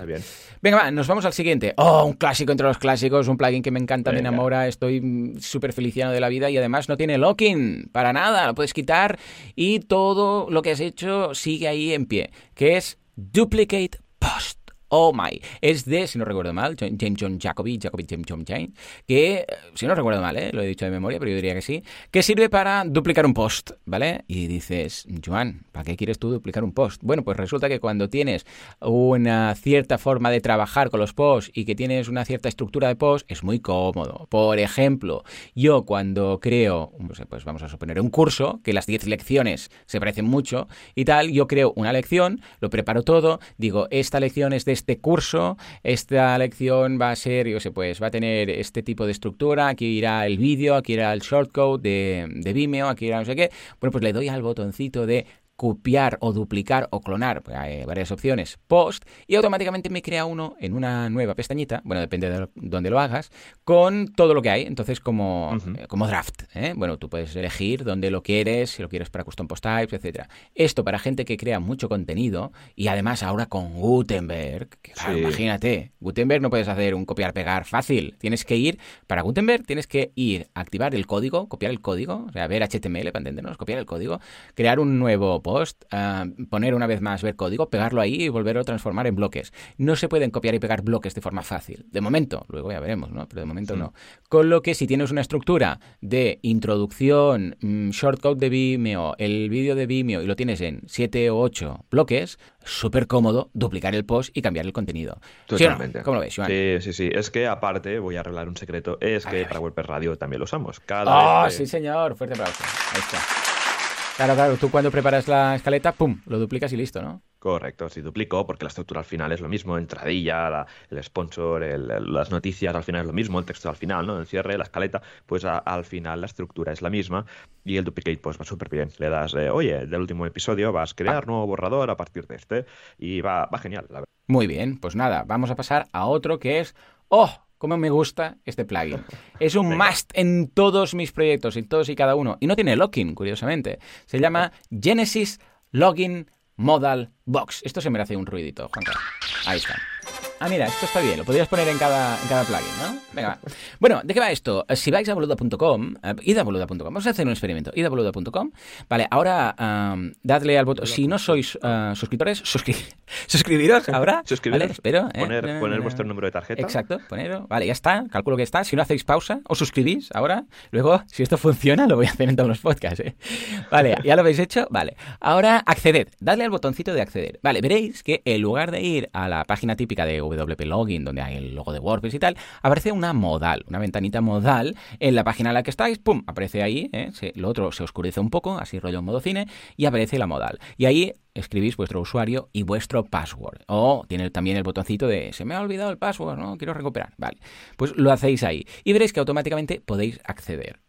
S1: Venga, va, nos vamos al siguiente. Oh, un clásico entre los clásicos, un plugin que me encanta, me enamora, estoy súper feliciano de la vida y además no tiene locking para nada, lo puedes quitar y todo lo que has hecho sigue ahí en pie, que es Duplicate Post. Oh My. Es de, si no recuerdo mal, James John Jacoby, Jacoby James John James, que, si no recuerdo mal, ¿eh? lo he dicho de memoria, pero yo diría que sí, que sirve para duplicar un post, ¿vale? Y dices, Joan, ¿para qué quieres tú duplicar un post? Bueno, pues resulta que cuando tienes una cierta forma de trabajar con los posts y que tienes una cierta estructura de post, es muy cómodo. Por ejemplo, yo cuando creo, pues vamos a suponer un curso, que las 10 lecciones se parecen mucho y tal, yo creo una lección, lo preparo todo, digo, esta lección es de este curso, esta lección va a ser, yo sé, pues va a tener este tipo de estructura, aquí irá el vídeo, aquí irá el shortcode de, de Vimeo, aquí irá no sé qué. Bueno, pues le doy al botoncito de copiar o duplicar o clonar, pues hay varias opciones, post, y automáticamente me crea uno en una nueva pestañita, bueno, depende de dónde lo hagas, con todo lo que hay, entonces como, como draft, ¿eh? bueno, tú puedes elegir dónde lo quieres, si lo quieres para custom post types, etcétera. Esto para gente que crea mucho contenido, y además ahora con Gutenberg, imagínate, Gutenberg no puedes hacer un copiar-pegar fácil, tienes que ir, para Gutenberg tienes que ir, activar el código, copiar el código, o sea, ver HTML para entendernos, copiar el código, crear un nuevo post, ah, poner una vez más ver código, pegarlo ahí y volverlo a transformar en bloques. No se pueden copiar y pegar bloques de forma fácil. De momento, luego ya veremos, ¿no? Pero de momento no. Con lo que si tienes una estructura de introducción, mm, shortcode de Vimeo, el vídeo de Vimeo y lo tienes en 7 o 8 bloques, súper cómodo duplicar el post y cambiar el contenido.
S2: Totalmente.
S1: ¿Cómo lo ves,
S2: Sí, sí, sí. Es que aparte, voy a arreglar un secreto, es que para WordPress Radio también lo usamos. Cada
S1: oh, sí, señor. Fuerte aplauso. Ahí está. Claro, claro, tú cuando preparas la escaleta, pum, lo duplicas y listo, ¿no?
S2: Correcto, sí duplico, porque la estructura al final es lo mismo, entradilla, el sponsor, las noticias al final es lo mismo, el texto al final, ¿no? El cierre, la escaleta, pues al final la estructura es la misma y el duplicate pues va súper bien. Le das, eh, oye, del último episodio vas a crear nuevo borrador a partir de este y va, va genial, la verdad.
S1: Muy bien, pues nada, vamos a pasar a otro que es, oh, cómo me gusta este plugin. [LAUGHS] Es un must en todos mis proyectos, en todos y cada uno. Y no tiene login, curiosamente. Se llama Genesis Login Modal Box. Esto se merece un ruidito, Juan Ahí está. Ah, mira, esto está bien, lo podrías poner en cada, en cada plugin, ¿no? Venga, Bueno, ¿de qué va esto? Si vais a boluda.com, uh, id a boluda.com, vamos a hacer un experimento, id a boluda.com, vale, ahora dadle al botón, si no sois uh, suscriptores, [LAUGHS] suscribiros ahora,
S2: suscribiros, espero, ¿eh? poner, poner vuestro número de tarjeta.
S1: Exacto, ponerlo, vale, ya está, calculo que está, si no hacéis pausa, os suscribís ahora, luego, si esto funciona, lo voy a hacer en todos los podcasts, ¿eh? Vale, ¿ya lo habéis hecho? Vale, ahora acceded, dadle al botoncito de acceder, vale, veréis que en lugar de ir a la página típica de WP Login, donde hay el logo de WordPress y tal, aparece una modal, una ventanita modal en la página en la que estáis, ¡pum! Aparece ahí, ¿eh? lo otro se oscurece un poco, así rollo en modo cine, y aparece la modal. Y ahí escribís vuestro usuario y vuestro password. O tiene también el botoncito de se me ha olvidado el password, no quiero recuperar. Vale, pues lo hacéis ahí y veréis que automáticamente podéis acceder.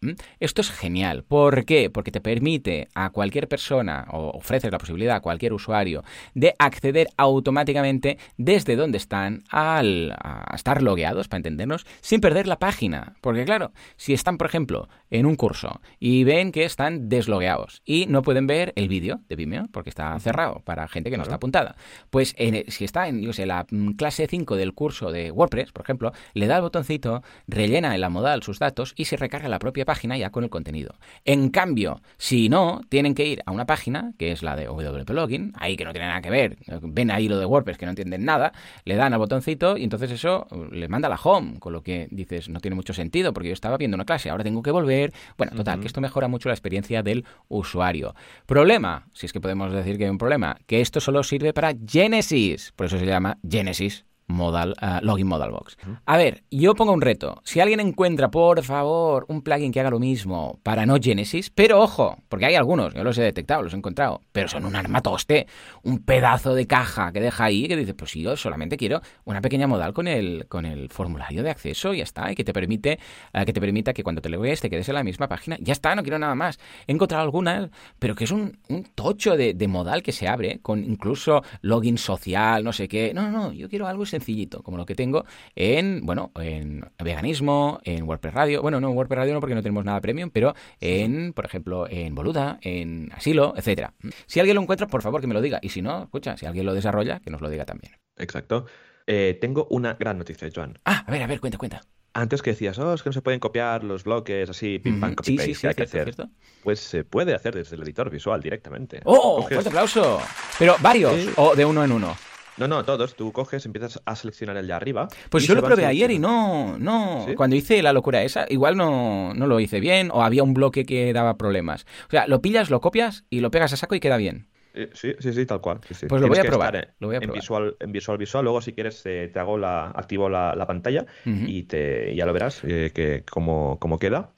S1: Esto es genial. ¿Por qué? Porque te permite a cualquier persona o ofreces la posibilidad a cualquier usuario de acceder automáticamente desde donde están al a estar logueados, para entendernos, sin perder la página. Porque claro, si están, por ejemplo, en un curso y ven que están deslogueados y no pueden ver el vídeo de Vimeo porque está cerrado, cerrado para gente que no está apuntada. Pues si está en yo sé, la mm, clase 5 del curso de WordPress, por ejemplo, le da el botoncito, rellena en la modal sus datos y se recarga la propia página ya con el contenido. En cambio, si no, tienen que ir a una página, que es la de WP Login, ahí que no tiene nada que ver, ven ahí lo de WordPress que no entienden nada, le dan al botoncito y entonces eso uh, le manda a la home, con lo que dices, no tiene mucho sentido porque yo estaba viendo una clase, ahora tengo que volver. Bueno, total, que esto mejora mucho la experiencia del usuario. Problema, si es que podemos decir que hay un problema, que esto solo sirve para Genesis, por eso se llama Genesis modal, uh, login modal box. A ver, yo pongo un reto. Si alguien encuentra, por favor, un plugin que haga lo mismo para no Genesis, pero ojo, porque hay algunos, yo los he detectado, los he encontrado, pero son un armatoste, un pedazo de caja que deja ahí que dice, pues yo solamente quiero una pequeña modal con el, con el formulario de acceso y ya está, y que te permite, uh, que te permita que cuando te lo veas te quedes en la misma página, ya está, no quiero nada más. He encontrado algunas, pero que es un, un tocho de, de modal que se abre, con incluso login social, no sé qué. No, no, yo quiero algo sencillito, como lo que tengo en, bueno, en veganismo, en WordPress Radio. Bueno, no en WordPress Radio no porque no tenemos nada premium, pero en, por ejemplo, en Boluda, en Asilo, etcétera. Si alguien lo encuentra, por favor que me lo diga. Y si no, escucha, si alguien lo desarrolla, que nos lo diga también.
S2: Exacto. Eh, tengo una gran noticia, Joan.
S1: Ah, a ver, a ver, cuenta, cuenta.
S2: Antes que decías, oh, es que no se pueden copiar los bloques así, pim pam, copy paste,
S1: sí, sí,
S2: hay que
S1: cierto,
S2: hacer.
S1: cierto.
S2: Pues se puede hacer desde el editor visual directamente.
S1: ¡Oh!
S2: Coges-
S1: ¡Fuerte aplauso! Pero varios, o de uno en uno.
S2: No, no, todos. Tú coges, empiezas a seleccionar el de arriba.
S1: Pues yo lo probé ayer y no, no.
S2: ¿Sí?
S1: Cuando hice la locura esa, igual no, no lo hice bien o había un bloque que daba problemas. O sea, lo pillas, lo copias y lo pegas a saco y queda bien.
S2: Eh, Sí, sí, sí, tal cual. sí, sí.
S1: Pues lo voy a probar,
S2: en-
S1: lo voy a
S2: en,
S1: probar.
S2: visual, en visual, visual. Luego, si quieres, eh, te hago la, activo la, la pantalla y te, ya lo verás eh, que cómo, cómo queda.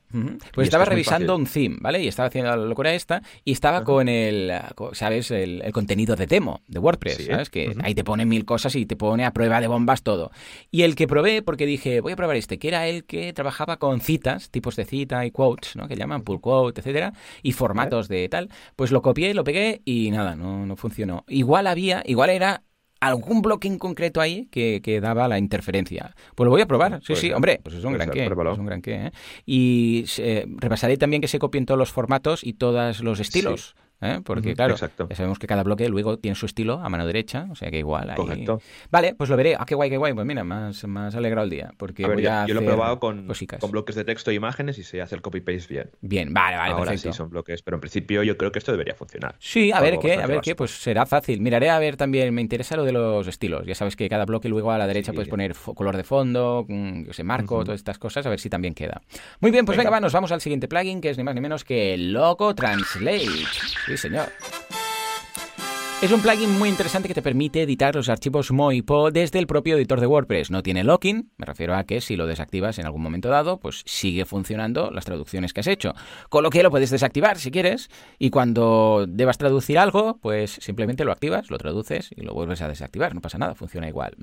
S1: Pues estaba
S2: es
S1: revisando un theme, ¿vale? Y estaba haciendo la locura esta y estaba con el, ¿sabes? El, el contenido de demo de WordPress,
S2: Sí.
S1: ¿sabes? Que ahí te pone mil cosas y te pone a prueba de bombas todo. Y el que probé, porque dije, voy a probar este, que era el que trabajaba con citas, tipos de cita y quotes, ¿no? Que llaman pull quote, etcétera, y formatos de tal. Pues lo copié, lo pegué y nada, no, no funcionó. Igual había, igual era algún bloque en concreto ahí que, que daba la interferencia. Pues lo voy a probar. Sí,
S2: Pues
S1: sí, hombre, pues es un
S2: Pues
S1: gran qué. Es un gran qué, ¿eh? Y eh, repasaré también que se copien todos los formatos y todos los estilos. ¿Eh? Porque, claro,
S2: exacto.
S1: ya sabemos que cada bloque luego tiene su estilo a mano derecha, o sea que igual ahí...
S2: Correcto.
S1: Vale, pues lo veré. Ah, qué guay, qué guay. Pues mira, más, más alegrado el día. Porque
S2: A ver,
S1: voy
S2: yo,
S1: a
S2: yo lo he probado con,
S1: cosicas.
S2: con bloques de texto e imágenes y se hace el copy-paste bien.
S1: Bien, vale, vale,
S2: Ahora
S1: perfecto.
S2: sí son bloques, pero en principio yo creo que esto debería funcionar.
S1: Sí, a ver qué, a ver qué, pues será fácil. Miraré a ver también, me interesa lo de los estilos. Ya sabes que cada bloque luego a la derecha
S2: Sí.
S1: puedes poner color de fondo, mm, yo sé, marco, todas estas cosas, a ver si también queda. Muy bien, pues venga,
S2: Venga.
S1: va, nos vamos al siguiente plugin, que es ni más ni menos que Loco Translate. Sí, señor. Es un plugin muy interesante que te permite editar los archivos MoIPO desde el propio editor de WordPress. No tiene locking, me refiero a que si lo desactivas en algún momento dado, pues sigue funcionando las traducciones que has hecho. Con lo que lo puedes desactivar si quieres y cuando debas traducir algo, pues simplemente lo activas, lo traduces y lo vuelves a desactivar. No pasa nada, funciona igual.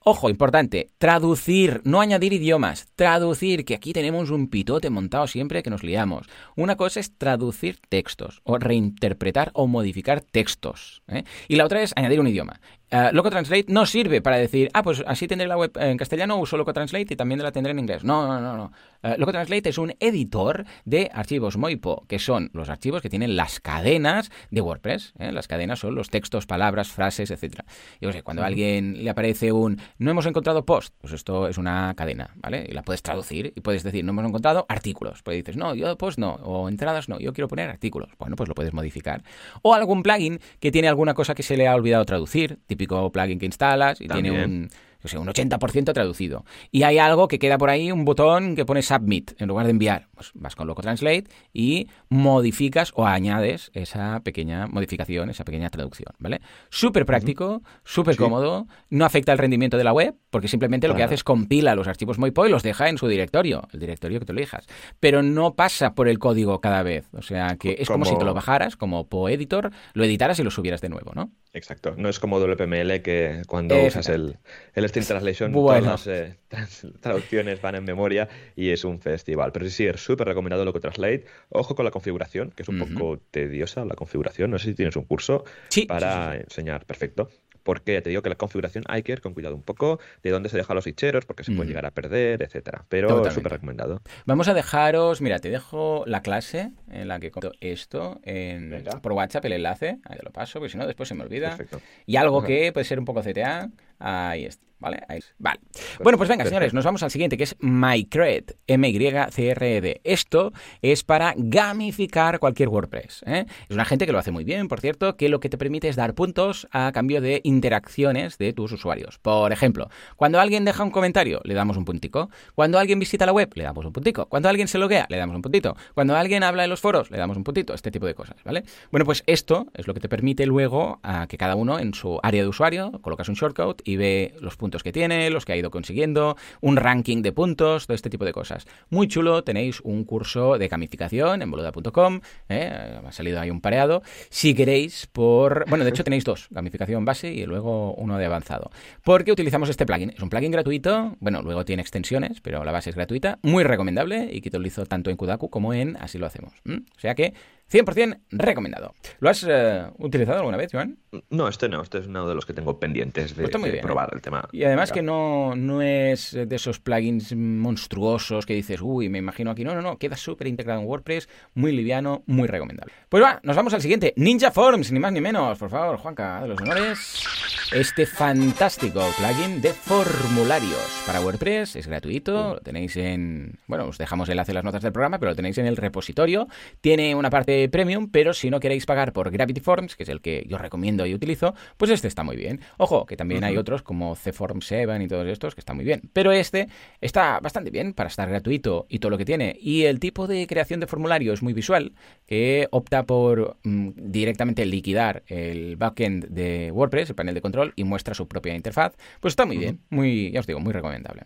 S1: Ojo, importante, traducir, no añadir idiomas, traducir, que aquí tenemos un pitote montado siempre que nos liamos. Una cosa es traducir textos o reinterpretar o modificar textos. ¿Eh? Y la otra es añadir un idioma. Uh, Translate no sirve para decir, ah, pues así tendré la web en castellano, uso Loco Translate y también la tendré en inglés. No, no, no, no. Uh, Loco Translate es un editor de archivos Moipo, que son los archivos que tienen las cadenas de WordPress. ¿eh? Las cadenas son los textos, palabras, frases, etcétera. Yo sé, cuando a alguien le aparece un no hemos encontrado post, pues esto es una cadena, ¿vale? Y la puedes traducir y puedes decir no hemos encontrado artículos. Pues dices, no, yo post no, o entradas no, yo quiero poner artículos. Bueno, pues lo puedes modificar. O algún plugin que tiene alguna cosa que se le ha olvidado traducir, típico plugin que instalas y tiene un, yo sé, un 80% traducido. Y hay algo que queda por ahí, un botón que pone submit en lugar de enviar. Pues vas con Loco Translate y modificas o añades esa pequeña modificación, esa pequeña traducción, ¿vale? Súper práctico, súper
S2: Sí.
S1: cómodo, no afecta el rendimiento de la web, porque simplemente lo que hace es compila los archivos MoIPO y los deja en su directorio, el directorio que tú elijas. Pero no pasa por el código cada vez. O sea, que es como,
S2: Como-
S1: si te lo bajaras, como PoEditor, lo editaras y lo subieras de nuevo, ¿no?
S2: Exacto. No es como WPML que cuando usas el, el String Translation
S1: Bueno.
S2: todas las eh, [LAUGHS] trans- traducciones van en memoria y es un festival. Pero sí, sí, es súper recomendado Loco Translate. Ojo con la configuración, que es un poco tediosa la configuración. No sé si tienes un curso
S1: Sí,
S2: para
S1: sí, sí, sí.
S2: enseñar. Perfecto. porque te digo que la configuración hay que ir con cuidado un poco de dónde se dejan los ficheros, porque se pueden llegar a perder, etcétera. Pero súper recomendado.
S1: Vamos a dejaros, mira, te dejo la clase en la que conto esto en, por WhatsApp, el enlace, ahí te lo paso, porque si no después se me olvida. Y algo que puede ser un poco CTA, ahí está. ¿Vale? Vale. Bueno, pues venga, señores, nos vamos al siguiente, que es MyCred, M-Y-C-R-E-D. Esto es para gamificar cualquier WordPress. ¿eh? Es una gente que lo hace muy bien, por cierto, que lo que te permite es dar puntos a cambio de interacciones de tus usuarios. Por ejemplo, cuando alguien deja un comentario, le damos un puntico. Cuando alguien visita la web, le damos un puntico. Cuando alguien se loguea, le damos un puntito. Cuando alguien habla en los foros, le damos un puntito. Este tipo de cosas, ¿vale? Bueno, pues esto es lo que te permite luego a que cada uno en su área de usuario colocas un shortcode y ve los puntos que tiene, los que ha ido consiguiendo, un ranking de puntos, todo este tipo de cosas. Muy chulo, tenéis un curso de gamificación en boluda.com, ¿eh? ha salido ahí un pareado. Si queréis, por... Bueno, de hecho tenéis dos, gamificación base y luego uno de avanzado. Porque utilizamos este plugin. Es un plugin gratuito, bueno, luego tiene extensiones, pero la base es gratuita, muy recomendable y que utilizo tanto en Kudaku como en Así lo hacemos. O sea que 100% recomendado. ¿Lo has eh, utilizado alguna vez, Joan?
S2: No, este no. Este es uno de los que tengo pendientes de, pues probar el tema.
S1: Y además que no, no es de esos plugins monstruosos que dices, uy, me imagino aquí. No, no, no. Queda súper integrado en WordPress, muy liviano, muy recomendable. Pues va, nos vamos al siguiente. Ninja Forms, ni más ni menos. Por favor, Juanca, de los honores. Este fantástico plugin de formularios para WordPress es gratuito. Lo tenéis en. Bueno, os dejamos el enlace en las notas del programa, pero lo tenéis en el repositorio. Tiene una parte premium, pero si no queréis pagar por Gravity Forms, que es el que yo recomiendo y utilizo, pues este está muy bien. Ojo, que también hay otros como CForm 7 y todos estos que están muy bien, pero este está bastante bien para estar gratuito y todo lo que tiene. Y el tipo de creación de formulario es muy visual, que opta por mm, directamente liquidar el backend de WordPress, el panel de control, y muestra su propia interfaz. Pues está muy bien, muy, ya os digo, muy recomendable.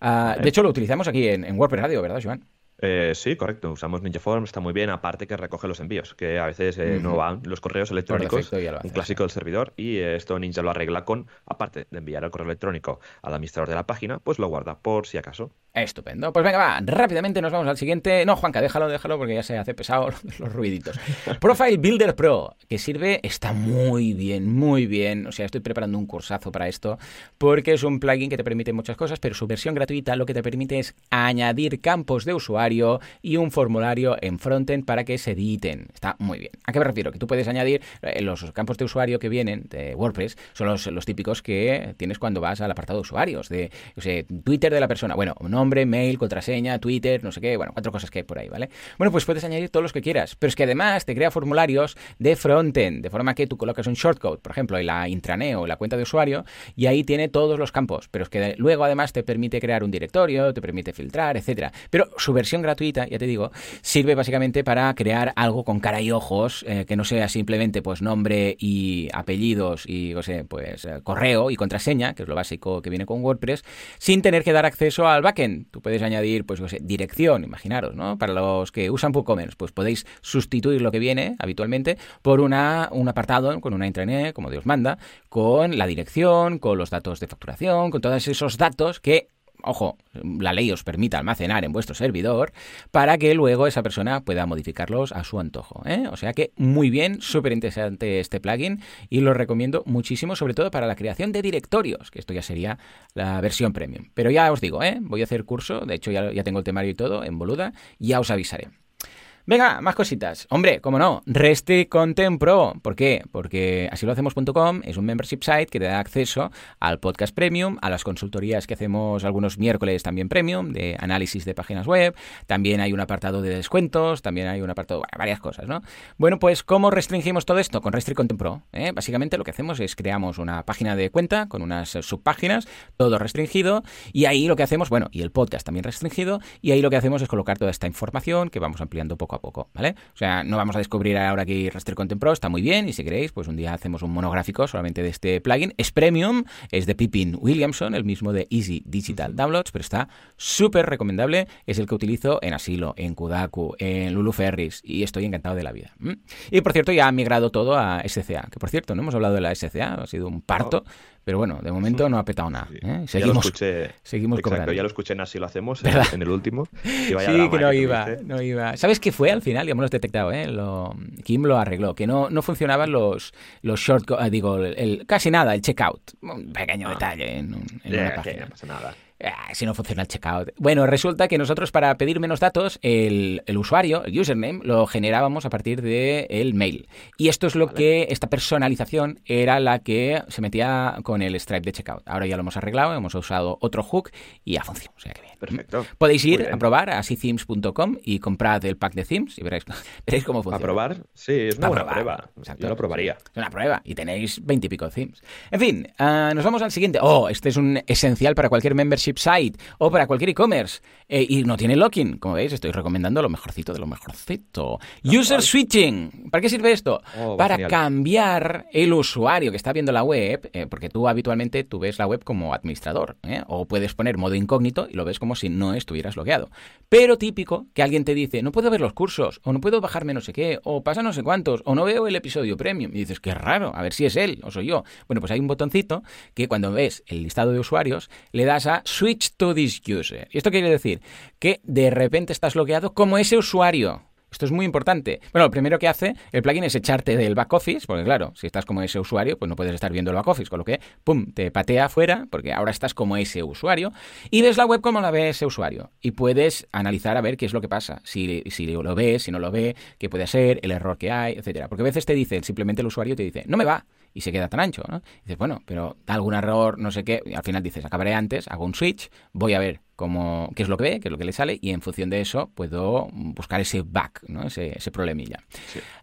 S1: Ah, de hecho, lo utilizamos aquí en, en WordPress Radio, ¿verdad, Joan?
S2: Eh, sí, correcto. Usamos Ninjaform, está muy bien. Aparte que recoge los envíos, que a veces eh, no van los correos electrónicos, un clásico del servidor. Y esto Ninja lo arregla con, aparte de enviar el correo electrónico al administrador de la página, pues lo guarda por si acaso.
S1: Estupendo. Pues venga, va, rápidamente nos vamos al siguiente. No, Juanca, déjalo, déjalo porque ya se hace pesado [LAUGHS] los ruiditos. [LAUGHS] Profile Builder Pro, que sirve, está muy bien, muy bien. O sea, estoy preparando un cursazo para esto porque es un plugin que te permite muchas cosas, pero su versión gratuita lo que te permite es añadir campos de usuario y un formulario en frontend para que se editen. Está muy bien. ¿A qué me refiero? Que tú puedes añadir eh, los campos de usuario que vienen de WordPress, son los, los típicos que tienes cuando vas al apartado de usuarios, de o sea, Twitter de la persona. Bueno, no nombre, mail, contraseña, Twitter, no sé qué, bueno, cuatro cosas que hay por ahí, ¿vale? Bueno, pues puedes añadir todos los que quieras, pero es que además te crea formularios de frontend, de forma que tú colocas un shortcode, por ejemplo, en la intranet o la cuenta de usuario, y ahí tiene todos los campos, pero es que luego además te permite crear un directorio, te permite filtrar, etcétera. Pero su versión gratuita, ya te digo, sirve básicamente para crear algo con cara y ojos, eh, que no sea simplemente pues nombre y apellidos y, o sea, pues eh, correo y contraseña, que es lo básico que viene con WordPress, sin tener que dar acceso al backend Tú puedes añadir, pues, dirección, imaginaros, ¿no? Para los que usan WooCommerce, pues podéis sustituir lo que viene habitualmente por una, un apartado con una intranet, como Dios manda, con la dirección, con los datos de facturación, con todos esos datos que ojo, la ley os permite almacenar en vuestro servidor para que luego esa persona pueda modificarlos a su antojo. ¿eh? O sea que muy bien, súper interesante este plugin y lo recomiendo muchísimo, sobre todo para la creación de directorios, que esto ya sería la versión premium. Pero ya os digo, ¿eh? voy a hacer curso, de hecho ya, ya tengo el temario y todo en boluda, ya os avisaré. Venga, más cositas. Hombre, como no, Restrict Content Pro. ¿Por qué? Porque así lo hacemos.com es un membership site que te da acceso al podcast premium, a las consultorías que hacemos algunos miércoles también premium, de análisis de páginas web. También hay un apartado de descuentos, también hay un apartado, bueno, varias cosas, ¿no? Bueno, pues ¿cómo restringimos todo esto? Con Restrict Content Pro. ¿eh? Básicamente lo que hacemos es creamos una página de cuenta con unas subpáginas, todo restringido, y ahí lo que hacemos, bueno, y el podcast también restringido, y ahí lo que hacemos es colocar toda esta información que vamos ampliando poco a poco, ¿vale? O sea, no vamos a descubrir ahora que Raster Content Pro está muy bien y si queréis, pues un día hacemos un monográfico solamente de este plugin. Es premium, es de Pippin Williamson, el mismo de Easy Digital Downloads, pero está súper recomendable. Es el que utilizo en Asilo, en Kudaku, en Lulu Ferris y estoy encantado de la vida. Y por cierto, ya ha migrado todo a SCA, que por cierto, no hemos hablado de la SCA, ha sido un parto. Pero bueno, de momento no ha petado nada. ¿eh? Seguimos, ya lo escuché, seguimos
S2: exacto, ya lo escuché en Así lo hacemos, en, el último. [LAUGHS]
S1: sí, que no iba, no iba. ¿Sabes qué fue? al final, ya hemos detectado, ¿eh? Lo, Kim lo arregló, que no, no funcionaban los, los short, ah, digo, el, casi nada, el checkout. Un pequeño ah. detalle en, una página.
S2: no pasa nada.
S1: Ah, si no funciona el checkout. Bueno, resulta que nosotros para pedir menos datos, el, usuario, el username, lo generábamos a partir del el mail. Y esto es lo que, esta personalización era la que se metía con el Stripe de checkout. Ahora ya lo hemos arreglado, hemos usado otro hook y ya funciona. O sea que bien.
S2: Perfecto.
S1: Podéis ir a probar a themes.com y comprad el pack de themes y veréis, [LAUGHS] veréis cómo funciona.
S2: ¿A probar? Sí, es una buena prueba. Yo lo probaría.
S1: Es una prueba y tenéis veintipico themes. En fin, ah, nos vamos al siguiente. Oh, este es un esencial para cualquier membership site o para cualquier e-commerce. Eh, y no tiene locking. Como veis, estoy recomendando lo mejorcito de lo mejorcito. User switching. ¿Para qué sirve esto?
S2: Oh,
S1: para cambiar el usuario que está viendo la web, eh, porque tú habitualmente tú ves la web como administrador, ¿eh? o puedes poner modo incógnito y lo ves como si no estuvieras logueado. Pero típico que alguien te dice, no puedo ver los cursos, o no puedo bajarme no sé qué, o pasa no sé cuántos, o no veo el episodio premium. Y dices, qué raro, a ver si es él o soy yo. Bueno, pues hay un botoncito que cuando ves el listado de usuarios, le das a Switch to this user. ¿Y esto quiere decir? Que de repente estás logueado como ese usuario. Esto es muy importante. Bueno, lo primero que hace el plugin es echarte del back office, porque claro, si estás como ese usuario, pues no puedes estar viendo el back office, con lo que, pum, te patea afuera, porque ahora estás como ese usuario, y ves la web como la ve ese usuario. Y puedes analizar a ver qué es lo que pasa, si, si lo ves, si no lo ve, qué puede ser, el error que hay, etcétera. Porque a veces te dice, simplemente el usuario te dice, no me va, y se queda tan ancho, ¿no? dices, bueno, pero da algún error, no sé qué, y al final dices, acabaré antes, hago un switch, voy a ver cómo, qué es lo que ve, qué es lo que le sale, y en función de eso puedo buscar ese bug, ¿no? ese, ese problemilla.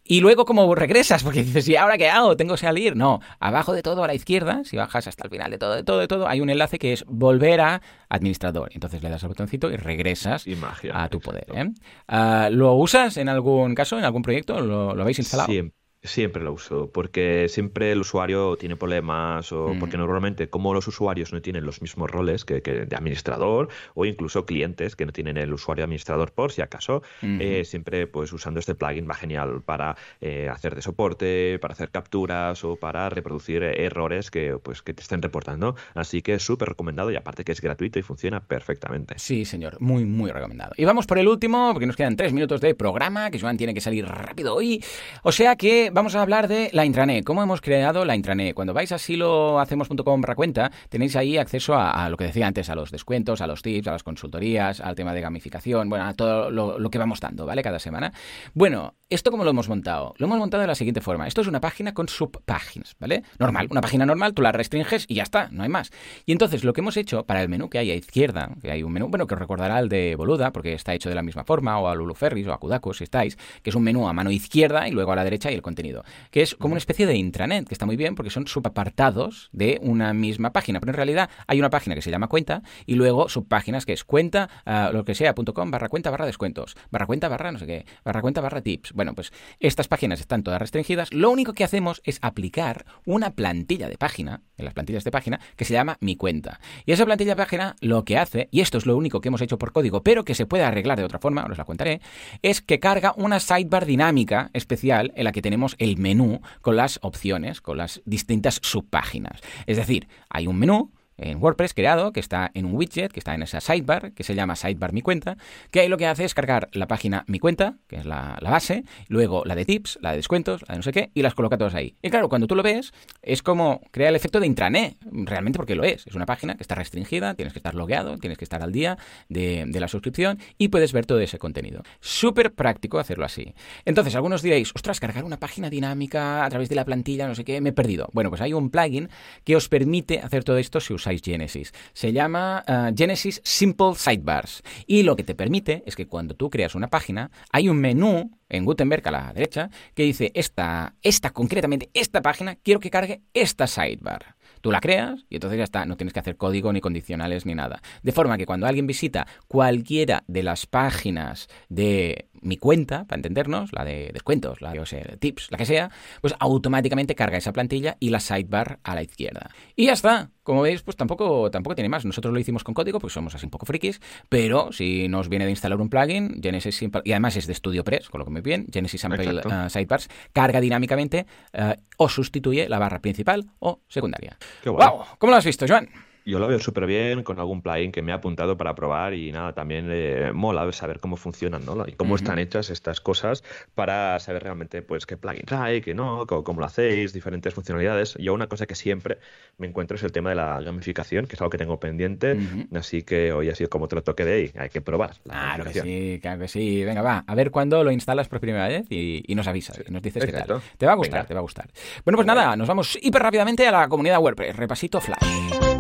S1: Y luego, ¿cómo regresas? Porque dices, ¿y ahora qué hago? ¿Tengo que salir? No, abajo de todo, a la izquierda, si bajas hasta el final de todo, de todo, de todo, hay un enlace que es volver a administrador. Entonces le das al botoncito y regresas a tu poder. ¿eh? Ah, ¿Lo usas en algún caso, en algún proyecto? ¿Lo, lo habéis instalado?
S2: Siempre. Siempre lo uso, porque siempre el usuario tiene problemas o mm. porque normalmente como los usuarios no tienen los mismos roles que, de administrador o incluso clientes que no tienen el usuario administrador por si acaso, eh, siempre pues usando este plugin va genial para eh, hacer de soporte, para hacer capturas o para reproducir errores que pues que te estén reportando. Así que es súper recomendado y aparte que es gratuito y funciona perfectamente.
S1: Sí, señor, muy, muy recomendado. Y vamos por el último, porque nos quedan tres minutos de programa, que Joan tiene que salir rápido hoy. O sea que vamos a hablar de la intranet. ¿Cómo hemos creado la intranet? Cuando vais a silohacemos.com barra cuenta, tenéis ahí acceso a, lo que decía antes, a los descuentos, a los tips, a las consultorías, al tema de gamificación, bueno, a todo lo, que vamos dando, ¿vale? Cada semana. Bueno, ¿esto cómo lo hemos montado? Lo hemos montado de la siguiente forma. Esto es una página con subpáginas, ¿vale? Normal, una página normal, tú la restringes y ya está, no hay más. Y entonces lo que hemos hecho para el menú que hay a izquierda, que hay un menú, bueno, que os recordará el de Boluda, porque está hecho de la misma forma, o a Luluferris o a Kudaku, si estáis, que es un menú a mano izquierda y luego a la derecha y el contenido que es como una especie de intranet, que está muy bien porque son subapartados de una misma página. Pero en realidad hay una página que se llama cuenta y luego subpáginas que es cuenta, ah, lo que sea, .com barra cuenta barra descuentos, barra cuenta barra no sé qué, barra cuenta barra tips. Bueno, pues estas páginas están todas restringidas. Lo único que hacemos es aplicar una plantilla de página, en las plantillas de página, que se llama mi cuenta. Y esa plantilla de página lo que hace, y esto es lo único que hemos hecho por código, pero que se puede arreglar de otra forma, os la contaré, es que carga una sidebar dinámica especial en la que tenemos el menú con las opciones, con las distintas subpáginas. Es decir, hay un menú en WordPress creado, que está en un widget, que está en esa sidebar, que se llama sidebar mi cuenta, que ahí lo que hace es cargar la página mi cuenta, que es la, base, luego la de tips, la de descuentos, la de no sé qué, y las coloca todas ahí. Y claro, cuando tú lo ves, es como crea el efecto de intranet, realmente porque lo es. Es una página que está restringida, tienes que estar logueado, tienes que estar al día de, de la suscripción y puedes ver todo ese contenido. Súper práctico hacerlo así. Entonces, algunos diréis, ostras, cargar una página dinámica a través de la plantilla, no sé qué, me he perdido. Bueno, pues hay un plugin que os permite hacer todo esto si usáis Genesis. Se llama eh, Genesis Simple Sidebars y lo que te permite es que cuando tú creas una página hay un menú en Gutenberg a la derecha que dice esta, esta concretamente, esta página, quiero que cargue esta sidebar. Tú la creas y entonces ya está, no tienes que hacer código ni condicionales ni nada. De forma que cuando alguien visita cualquiera de las páginas de mi cuenta, para entendernos, la de descuentos, la de tips, la que sea, pues automáticamente carga esa plantilla y la sidebar a la izquierda. Y ya está. Como veis, pues tampoco, tampoco tiene más. Nosotros lo hicimos con código, pues somos así un poco frikis, pero si nos viene de instalar un plugin, Genesis Simple, y además es de StudioPress, con lo que muy bien, Genesis Sample uh, Sidebars, carga dinámicamente uh, o sustituye la barra principal o secundaria.
S2: Qué wow.
S1: ¿Cómo lo has visto, Joan?
S2: Yo lo veo súper bien con algún plugin que me ha apuntado para probar y nada, también eh, mola saber cómo funcionan, ¿no? Y cómo están hechas estas cosas para saber realmente pues qué plugins hay, qué no, cómo, lo hacéis, diferentes funcionalidades. Yo una cosa que siempre me encuentro es el tema de la gamificación, que es algo que tengo pendiente, así que hoy ha sido como lo toque de ahí, hay que probar.
S1: claro que sí, claro que sí. Venga, va, a ver cuándo lo instalas por primera vez y, nos avisas, y nos dices qué tal. Te va a gustar, te va a gustar. Bueno, pues nada, nos vamos hiper rápidamente a la comunidad WordPress. Repasito flash.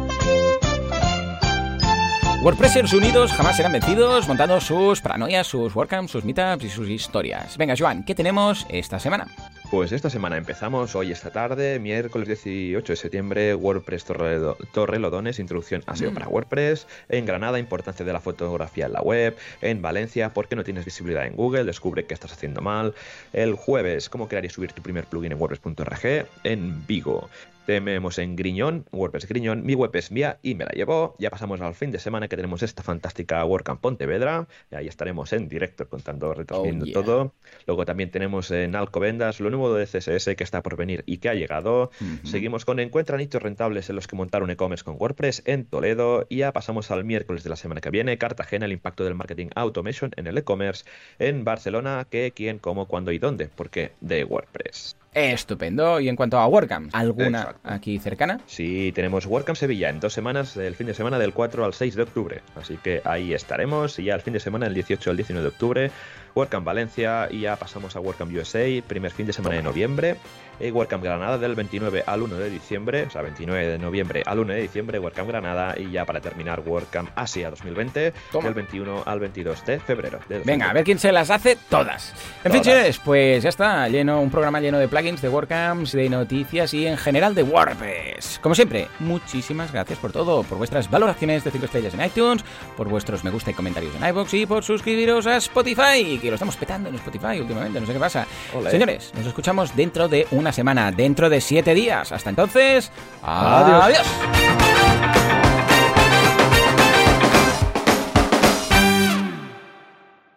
S1: WordPressers unidos jamás serán vencidos, montando sus paranoias, sus WordCamps, sus meetups y sus historias. Venga, Joan, ¿qué tenemos esta semana?
S2: Pues esta semana empezamos hoy esta tarde, miércoles 18 de septiembre, WordPress Torrelodones, introducción a SEO mm. para WordPress. En Granada, importancia de la fotografía en la web. En Valencia, ¿por qué no tienes visibilidad en Google? Descubre qué estás haciendo mal. El jueves, cómo crear y subir tu primer plugin en WordPress.org. En Vigo, tenemos en Griñón, WordPress Griñón, mi web es mía y me la llevo. Ya pasamos al fin de semana que tenemos esta fantástica WordCamp Pontevedra. Y ahí estaremos en directo contando, retransmitiendo oh, todo. Luego también tenemos en Alcobendas lo nuevo de CSS que está por venir y que ha llegado. Seguimos con Encuentra nichos rentables en los que montar un e-commerce con WordPress en Toledo. Y ya pasamos al miércoles de la semana que viene, Cartagena, el impacto del marketing automation en el e-commerce. En Barcelona, qué, quién, cómo, cuándo y dónde. Porque de WordPress.
S1: Estupendo. Y en cuanto a WordCamp, ¿alguna aquí cercana?
S2: Sí, tenemos WordCamp Sevilla en dos semanas, el fin de semana del 4 al 6 de octubre. Así que ahí estaremos. Y ya el fin de semana, el 18 al 19 de octubre, WordCamp Valencia. Y ya pasamos a WordCamp USA, primer fin de semana de noviembre. Y WordCamp Granada del 29 al 1 de diciembre, o sea, 29 de noviembre al 1 de diciembre, WordCamp Granada. Y ya para terminar, WordCamp Asia 2020, del 21 al 22 de febrero.
S1: Venga, a ver quién se las hace todas. En fin, pues ya está, lleno un programa lleno de plugins de WordCamps, de noticias y en general de WordPress. Como siempre, muchísimas gracias por todo, por vuestras valoraciones de 5 estrellas en iTunes, por vuestros me gusta y comentarios en iBox y por suscribiros a Spotify, que lo estamos petando en Spotify últimamente, no sé qué pasa. Señores, nos escuchamos dentro de una semana, dentro de 7 días. Hasta entonces, adiós.